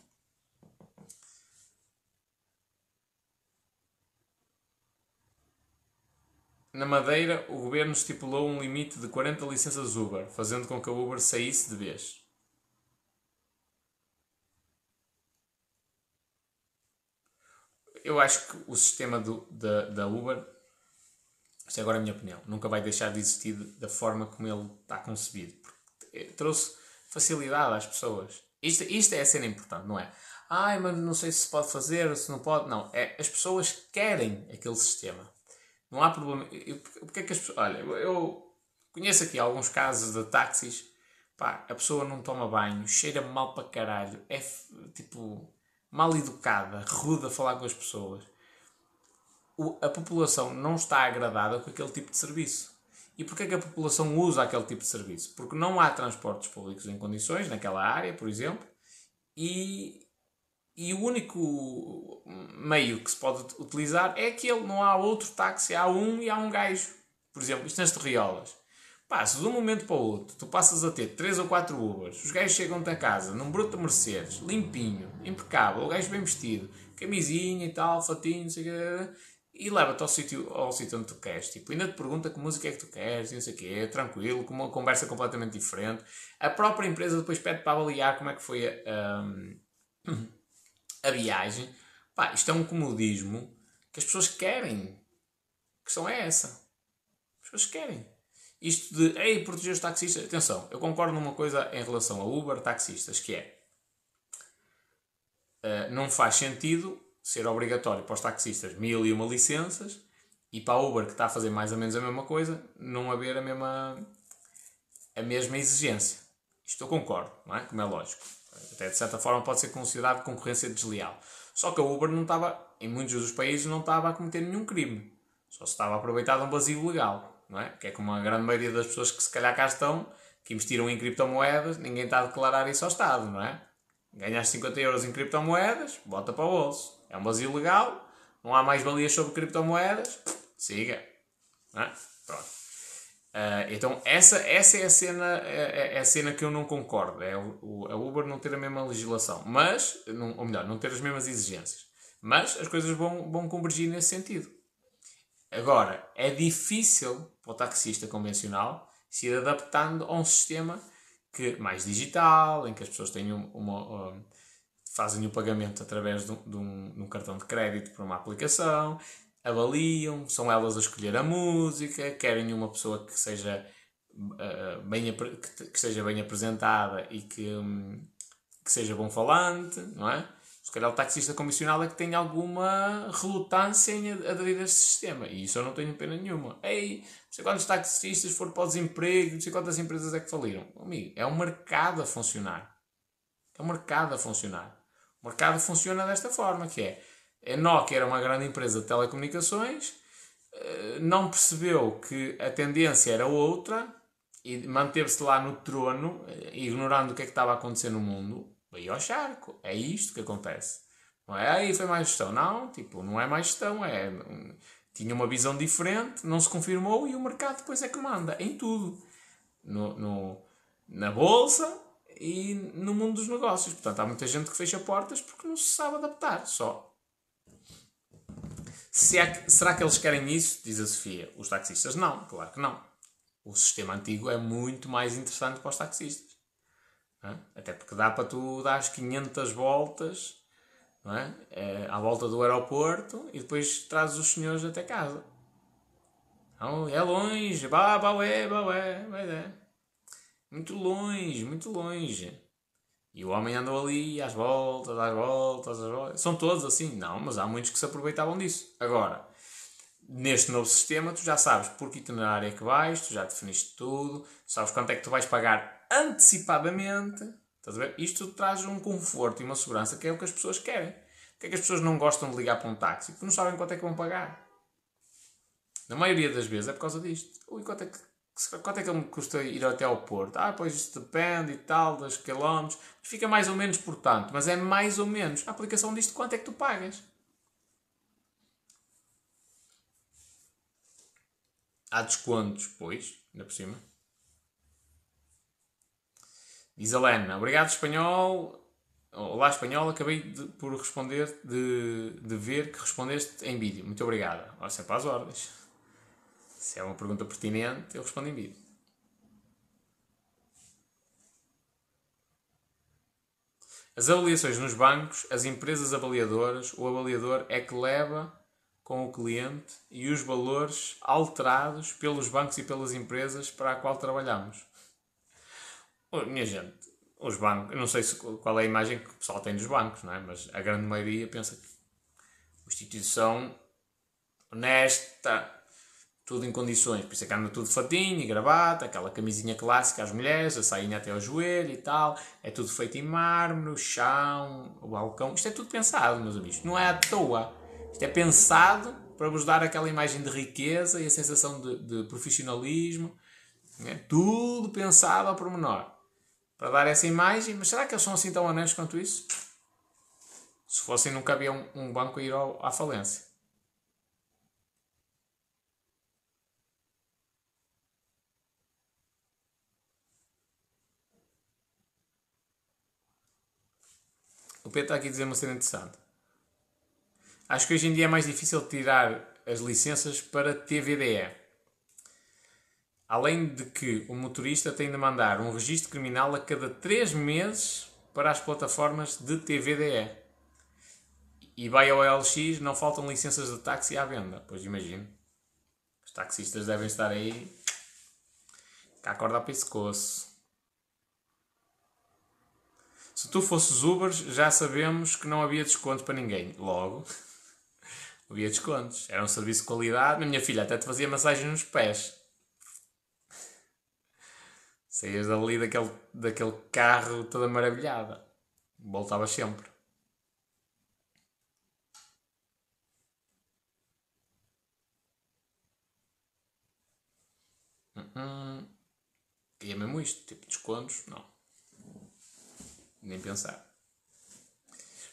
Na Madeira, o governo estipulou um limite de 40 licenças Uber, fazendo com que a Uber saísse de vez. Eu acho que o sistema do, da, da Uber, isto é agora a minha opinião, nunca vai deixar de existir da forma como ele está concebido. Porque trouxe facilidade às pessoas. Isto, isto é a cena importante, não é? Ai, mas não sei se pode fazer se não pode. Não, é as pessoas querem aquele sistema. Não há problema. Porque é que as pessoas. Olha, eu conheço aqui alguns casos de táxis. Pá, a pessoa não toma banho, cheira mal para caralho, é tipo mal educada, rude a falar com as pessoas. O, a população não está agradada com aquele tipo de serviço. E porquê é que a população usa aquele tipo de serviço? Porque não há transportes públicos em condições naquela área, por exemplo, e, e o único meio que se pode utilizar é aquele, não há outro táxi, há um e há um gajo. Por exemplo, isto nas Terriolas. Se de um momento para o outro tu passas a ter 3 ou 4 Ubers, os gajos chegam-te a casa num bruto Mercedes, limpinho, impecável, o gajo bem vestido, camisinha e tal, fatinho, não sei o quê, e leva-te ao sítio, ao sítio onde tu queres. Tipo, ainda te pergunta que música é que tu queres, não sei o quê, tranquilo, com uma conversa completamente diferente. A própria empresa depois pede para avaliar como é que foi a. Um, a viagem. Pá, isto é um comodismo que as pessoas querem. Que questão é essa. As pessoas querem. Isto de, ei, proteger os taxistas. Atenção, eu concordo numa coisa em relação a Uber, taxistas, que é. Uh, não faz sentido ser obrigatório para os taxistas mil e uma licenças e para a Uber, que está a fazer mais ou menos a mesma coisa, não haver a mesma, a mesma exigência. Isto eu concordo, não é? Como é lógico. Até de certa forma pode ser considerado concorrência desleal. Só que a Uber não estava, em muitos dos países, não estava a cometer nenhum crime. Só se estava a aproveitar de um vazio legal, não é? Que é como a grande maioria das pessoas que se calhar cá estão, que investiram em criptomoedas, ninguém está a declarar isso ao Estado, não é? Ganhaste 50 euros em criptomoedas, bota para o bolso. É um vazio legal, não há mais valias sobre criptomoedas, siga. Não é? Pronto. Uh, então essa, essa é, a cena, é, é, a cena que eu não concordo, é o, a Uber não ter a mesma legislação, mas, não, ou melhor, não ter as mesmas exigências. Mas as coisas vão, vão convergir nesse sentido. Agora, é difícil para o taxista convencional se ir adaptando a um sistema que mais digital, em que as pessoas têm uma, uma fazem o pagamento através de um, de, um, de um, cartão de crédito para uma aplicação, avaliam, são elas a escolher a música, querem uma pessoa que seja, uh, bem, que, que seja bem apresentada e que, um, que seja bom falante, não é? Se calhar o taxista convencional é que tem alguma relutância em aderir a este sistema. E isso eu não tenho pena nenhuma. Ei, não sei quantos taxistas foram para o desemprego, não sei quantas empresas é que faliram. Amigo, é um mercado a funcionar. É um mercado a funcionar. O mercado funciona desta forma, que é a Nokia era uma grande empresa de telecomunicações, eh, não percebeu que a tendência era outra e manteve-se lá no trono, eh, ignorando o que é que estava a acontecer no mundo, veio ao charco. É isto que acontece. Não é aí foi mais gestão. Não, tipo, não é mais gestão, é. Tinha uma visão diferente, não se confirmou e o mercado depois é que manda em tudo. No, no na bolsa e no mundo dos negócios. Portanto, há muita gente que fecha portas porque não se sabe adaptar. Só. Se é, será que eles querem isso? Diz a Sofia. Os taxistas não, claro que não. O sistema antigo é muito mais interessante para os taxistas. É? Até porque dá para tu dar as 500 voltas é? É, à volta do aeroporto e depois trazes os senhores até casa. Então, é longe, bah, baué, baué, vai é. Muito longe, muito longe. E o homem andou ali às voltas, às voltas, às voltas. São todos assim? Não, mas há muitos que se aproveitavam disso. Agora, neste novo sistema, tu já sabes por que itinerário é que vais, tu já definiste tudo, sabes quanto é que tu vais pagar antecipadamente. Estás a ver? Isto traz um conforto e uma segurança que é o que as pessoas querem. O que é que as pessoas não gostam de ligar para um táxi? Porque não sabem quanto é que vão pagar. Na maioria das vezes é por causa disto. Ui, quanto é que quanto é que me custa ir até ao Porto? Ah, pois isto depende e tal, dos quilómetros. Fica mais ou menos por tanto, mas é mais ou menos. A aplicação disto, quanto é que tu pagas? Há descontos, pois, ainda por cima. Diz a Lena, obrigado espanhol. Olá espanhol, acabei de, por responder, de, de ver que respondeste em vídeo. Muito obrigado. Ora, sempre às ordens. Se é uma pergunta pertinente, eu respondo em vídeo. As avaliações nos bancos, as empresas avaliadoras, o avaliador é que leva com o cliente e os valores alterados pelos bancos e pelas empresas para a qual trabalhamos. Minha gente, os bancos, eu não sei se, qual é a imagem que o pessoal tem dos bancos, não é? mas a grande maioria pensa que instituição honesta, tudo em condições, por isso é que anda tudo fatinho e gravata, aquela camisinha clássica às mulheres, a sainha até ao joelho e tal, é tudo feito em mármore, chão, o balcão, isto é tudo pensado, meus amigos, não é à toa, isto é pensado para vos dar aquela imagem de riqueza e a sensação de, de profissionalismo, é? Tudo pensado ao pormenor, para dar essa imagem, mas será que eles são assim tão honestos quanto isso? Se fossem, nunca havia um, um banco ir ao, à falência. O Pedro está aqui a dizer uma cena interessante. Acho que hoje em dia é mais difícil tirar as licenças para TVDE. Além de que o motorista tem de mandar um registro criminal a cada 3 meses para as plataformas de TVDE. E vai ao LX, não faltam licenças de táxi à venda. Pois imagino. Os taxistas devem estar aí. Com a corda a pescoço. Se tu fosses Uber, já sabemos que não havia desconto para ninguém. Logo, havia descontos. Era um serviço de qualidade. A minha filha até te fazia massagem nos pés. Saías dali daquele, daquele carro toda maravilhada. Voltavas sempre. Hum, e é mesmo isto, tipo descontos, não. Nem pensar.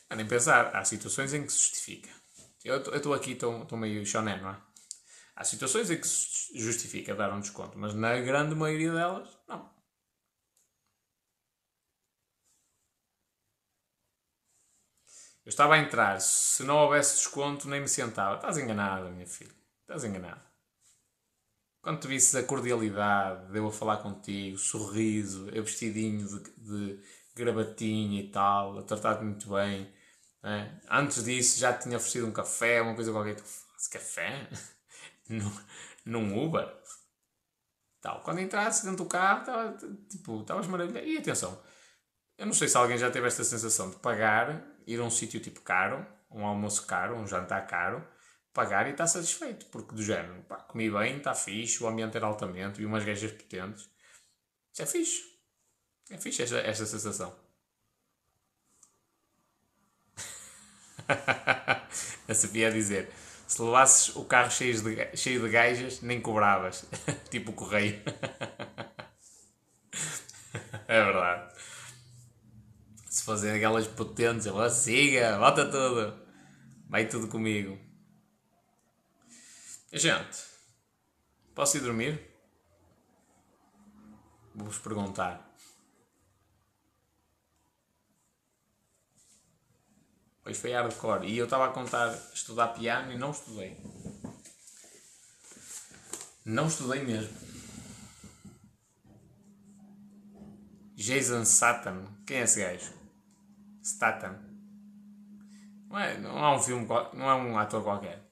Ah, nem pensar. Há situações em que se justifica. Eu estou aqui, estou meio choné, não é? Há situações em que se justifica dar um desconto, mas na grande maioria delas, não. Eu estava a entrar, se não houvesse desconto, nem me sentava. Estás enganada, minha filha. Estás enganada. Quando te visses a cordialidade de eu a falar contigo, sorriso, eu vestidinho de, de gravatinha e tal, a tratar-te muito bem. É? Antes disso já te tinha oferecido um café, uma coisa qualquer. Tu café? Num, num Uber? Tal. Quando entraste dentro do carro, tava, tipo, estavas maravilhado. E atenção, eu não sei se alguém já teve esta sensação de pagar, ir a um sítio tipo caro, um almoço caro, um jantar caro, pagar e estar satisfeito, porque do género, pá, comi bem, está fixe, o ambiente era altamente, vi umas gajas potentes. Isso é fixe. É fixe esta, esta sensação. a Sofia a dizer: Se levasses o carro cheio de, cheio de gajas, nem cobravas. tipo o correio. é verdade. Se fazer aquelas potentes, eu vou, siga, bota tudo. Vai tudo comigo. Gente, posso ir dormir? Vou-vos perguntar. Pois foi hardcore. E eu estava a contar estudar piano e não estudei. Não estudei mesmo. Jason Statham. Quem é esse gajo? Statham. Não é, não é um filme, não é um ator qualquer.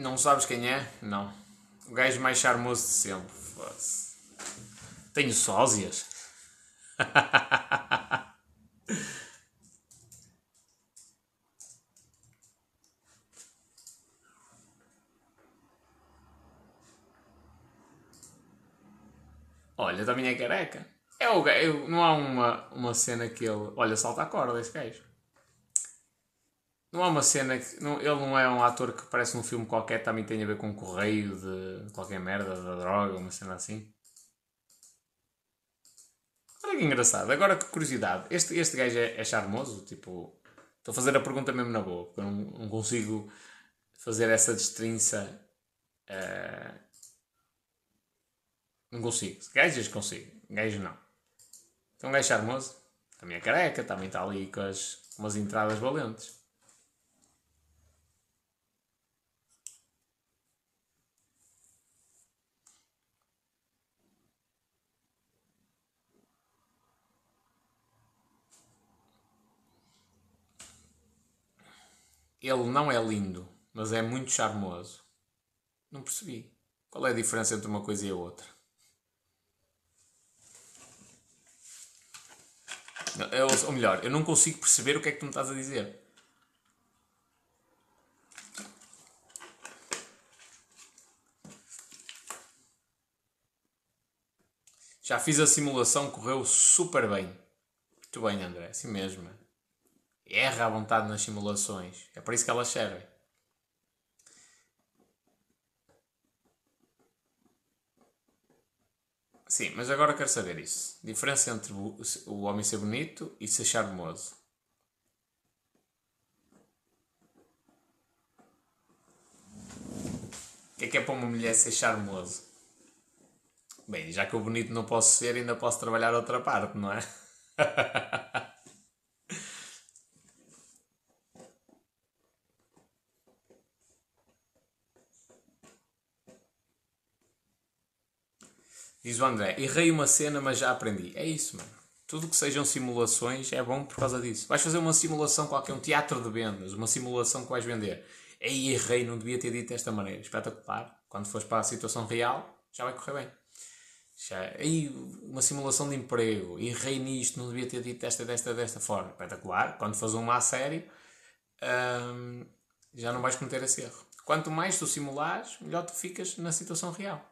Não sabes quem é? Não. O gajo mais charmoso de sempre. Fosse. Tenho sósias. Olha, também é careca. É o gajo. Não há uma, uma cena que ele. Olha, salta a corda esse gajo. Não há uma cena que. Não, ele não é um ator que parece num filme qualquer, também tem a ver com correio de qualquer merda, da droga, uma cena assim. Olha que engraçado. Agora que curiosidade. Este, este gajo é, é charmoso? Tipo. Estou a fazer a pergunta mesmo na boa, porque eu não, não consigo fazer essa destrinça. Uh, não consigo. Gajos consigo. Gajos não. Então um gajo charmoso. Também é careca, também está ali com as, umas entradas valentes. Ele não é lindo, mas é muito charmoso. Não percebi. Qual é a diferença entre uma coisa e a outra? Eu, ou melhor, eu não consigo perceber o que é que tu me estás a dizer. Já fiz a simulação, correu super bem. Muito bem, André, assim mesmo erra à vontade nas simulações. É para isso que elas servem. Sim, mas agora quero saber isso. Diferença entre o homem ser bonito e ser charmoso. O que é que é para uma mulher ser charmoso? Bem, já que o bonito não posso ser, ainda posso trabalhar outra parte, não é? Diz o André, errei uma cena, mas já aprendi. É isso, mano. Tudo que sejam simulações é bom por causa disso. Vais fazer uma simulação qualquer, um teatro de vendas, uma simulação que vais vender. Ei, errei, não devia ter dito desta maneira. Espetacular. Quando fores para a situação real, já vai correr bem. Já, ei, uma simulação de emprego. Errei nisto, não devia ter dito desta, desta, desta forma. Espetacular. Quando fores uma a sério, hum, já não vais cometer esse erro. Quanto mais tu simulares, melhor tu ficas na situação real.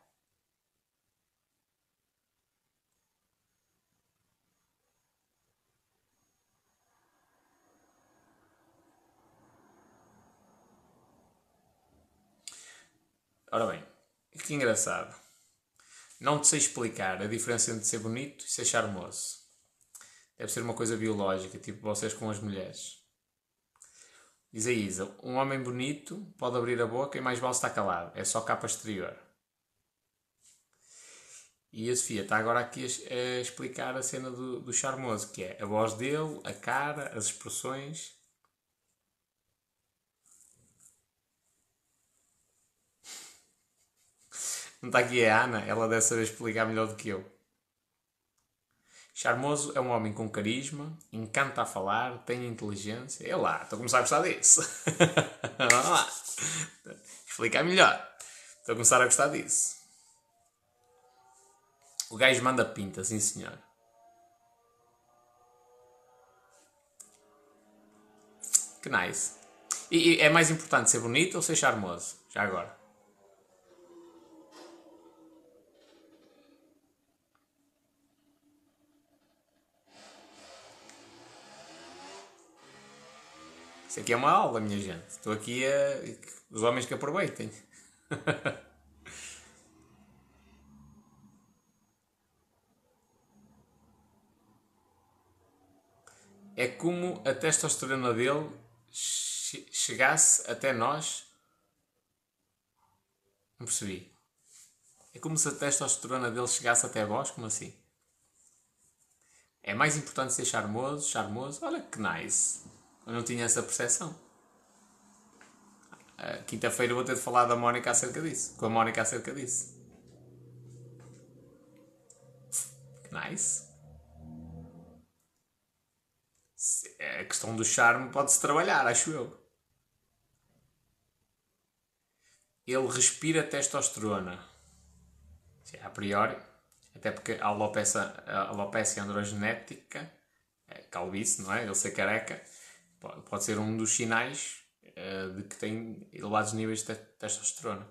Ora bem, que engraçado. Não te sei explicar a diferença entre ser bonito e ser charmoso. Deve ser uma coisa biológica, tipo vocês com as mulheres. Diz a Isa: um homem bonito pode abrir a boca e mais vale estar calado. É só capa exterior. E a Sofia está agora aqui a, explicar a cena do, do charmoso, que é a voz dele, a cara, as expressões Não está aqui a Ana, ela deve saber explicar melhor do que eu. Charmoso é um homem com carisma, encanta a falar, tem inteligência. É lá, estou a começar a gostar disso. Vamos lá. Explicar melhor. Estou a começar a gostar disso. O gajo manda pinta, sim senhor. Que nice. E, e é mais importante ser bonito ou ser charmoso? Já agora. Isso aqui é uma aula, minha gente. Estou aqui a. Os homens que aproveitem. é como a testosterona dele chegasse até nós. Não percebi. É como se a testosterona dele chegasse até vós, como assim? É mais importante ser charmoso, charmoso. Olha que nice. Eu não tinha essa percepção. Quinta-feira vou ter de falar da Mónica acerca disso. Com a Mónica acerca disso. Nice. A questão do charme pode-se trabalhar, acho eu. Ele respira testosterona. A priori. Até porque a alopecia, a alopecia androgenética, é calvície, não é? Ele ser careca pode ser um dos sinais uh, de que tem elevados níveis de testosterona.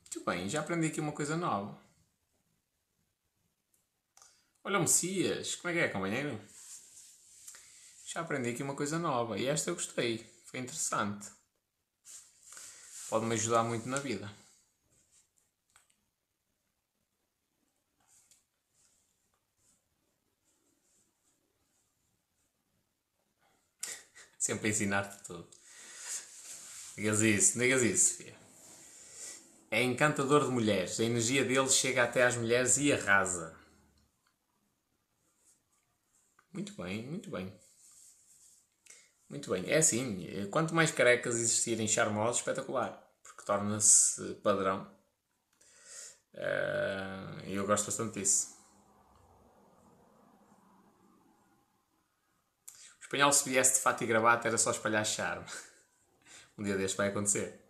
Muito bem, já aprendi aqui uma coisa nova. Olha o Messias, como é que é, companheiro? Já aprendi aqui uma coisa nova e esta eu gostei, foi interessante. Pode-me ajudar muito na vida. Sempre a ensinar-te tudo. Digas isso, digas isso, filha. É encantador de mulheres. A energia dele chega até às mulheres e arrasa. Muito bem, muito bem. Muito bem. É assim, quanto mais carecas existirem charmosos, espetacular. Porque torna-se padrão. E eu gosto bastante disso. Espanhol, se viesse de fato e gravata, era só espalhar charme. Um dia deste vai acontecer.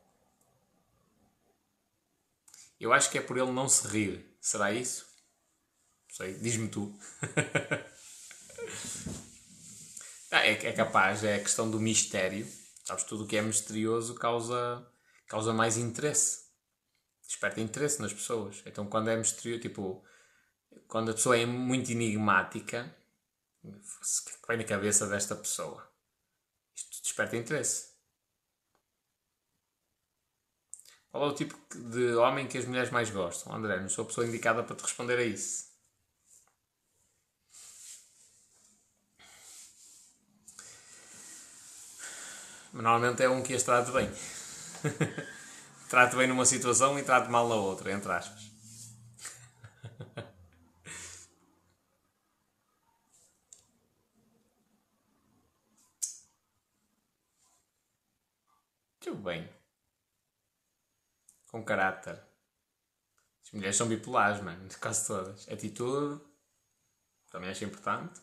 Eu acho que é por ele não se rir. Será isso? Não sei, diz-me tu. ah, é, é capaz, é a questão do mistério. Sabes, tudo o que é misterioso causa, causa mais interesse. Desperta interesse nas pessoas. Então, quando é misterioso, tipo, quando a pessoa é muito enigmática, o que vem na cabeça desta pessoa? Isto desperta interesse. Qual é o tipo de homem que as mulheres mais gostam? André, não sou a pessoa indicada para te responder a isso. Normalmente é um que as trate bem. trate bem numa situação e trate mal na outra, entre aspas. Bem. Com caráter. As mulheres são bipolares, mano. Quase todas. Atitude. Também acho importante.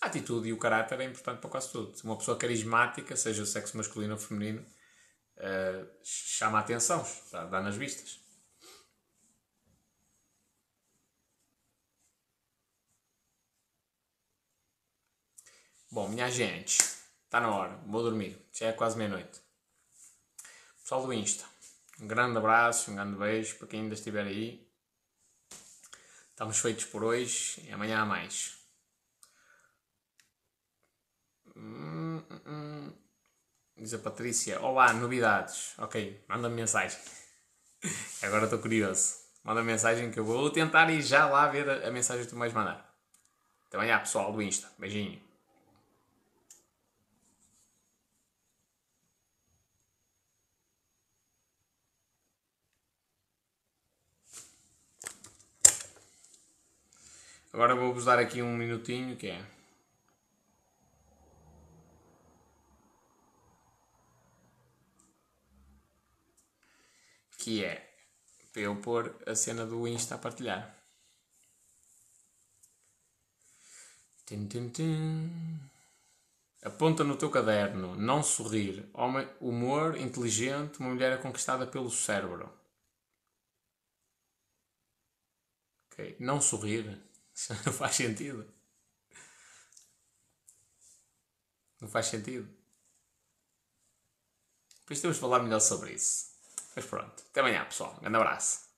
A atitude e o caráter é importante para quase tudo. Uma pessoa carismática, seja sexo masculino ou feminino, uh, chama a atenção, dá, dá nas vistas. Bom, minha gente, está na hora, vou dormir, já é quase meia-noite. Pessoal do Insta, um grande abraço, um grande beijo para quem ainda estiver aí. Estamos feitos por hoje e amanhã há mais. Hum, hum, hum. Diz a Patrícia: Olá, novidades. Ok, manda-me mensagem. Agora estou curioso. Manda mensagem que eu vou tentar ir já lá ver a, mensagem que tu mais mandar. Então, é, pessoal do Insta. Beijinho. Agora vou-vos dar aqui um minutinho que é. Que é para eu pôr a cena do Insta a partilhar. Tum, tum, tum. Aponta no teu caderno, não sorrir, homem, humor, inteligente, uma mulher conquistada pelo cérebro. Ok, não sorrir. Isso não faz sentido. Não faz sentido. Isso temos de falar melhor sobre isso. Mas pronto. Até amanhã, pessoal. Um grande abraço.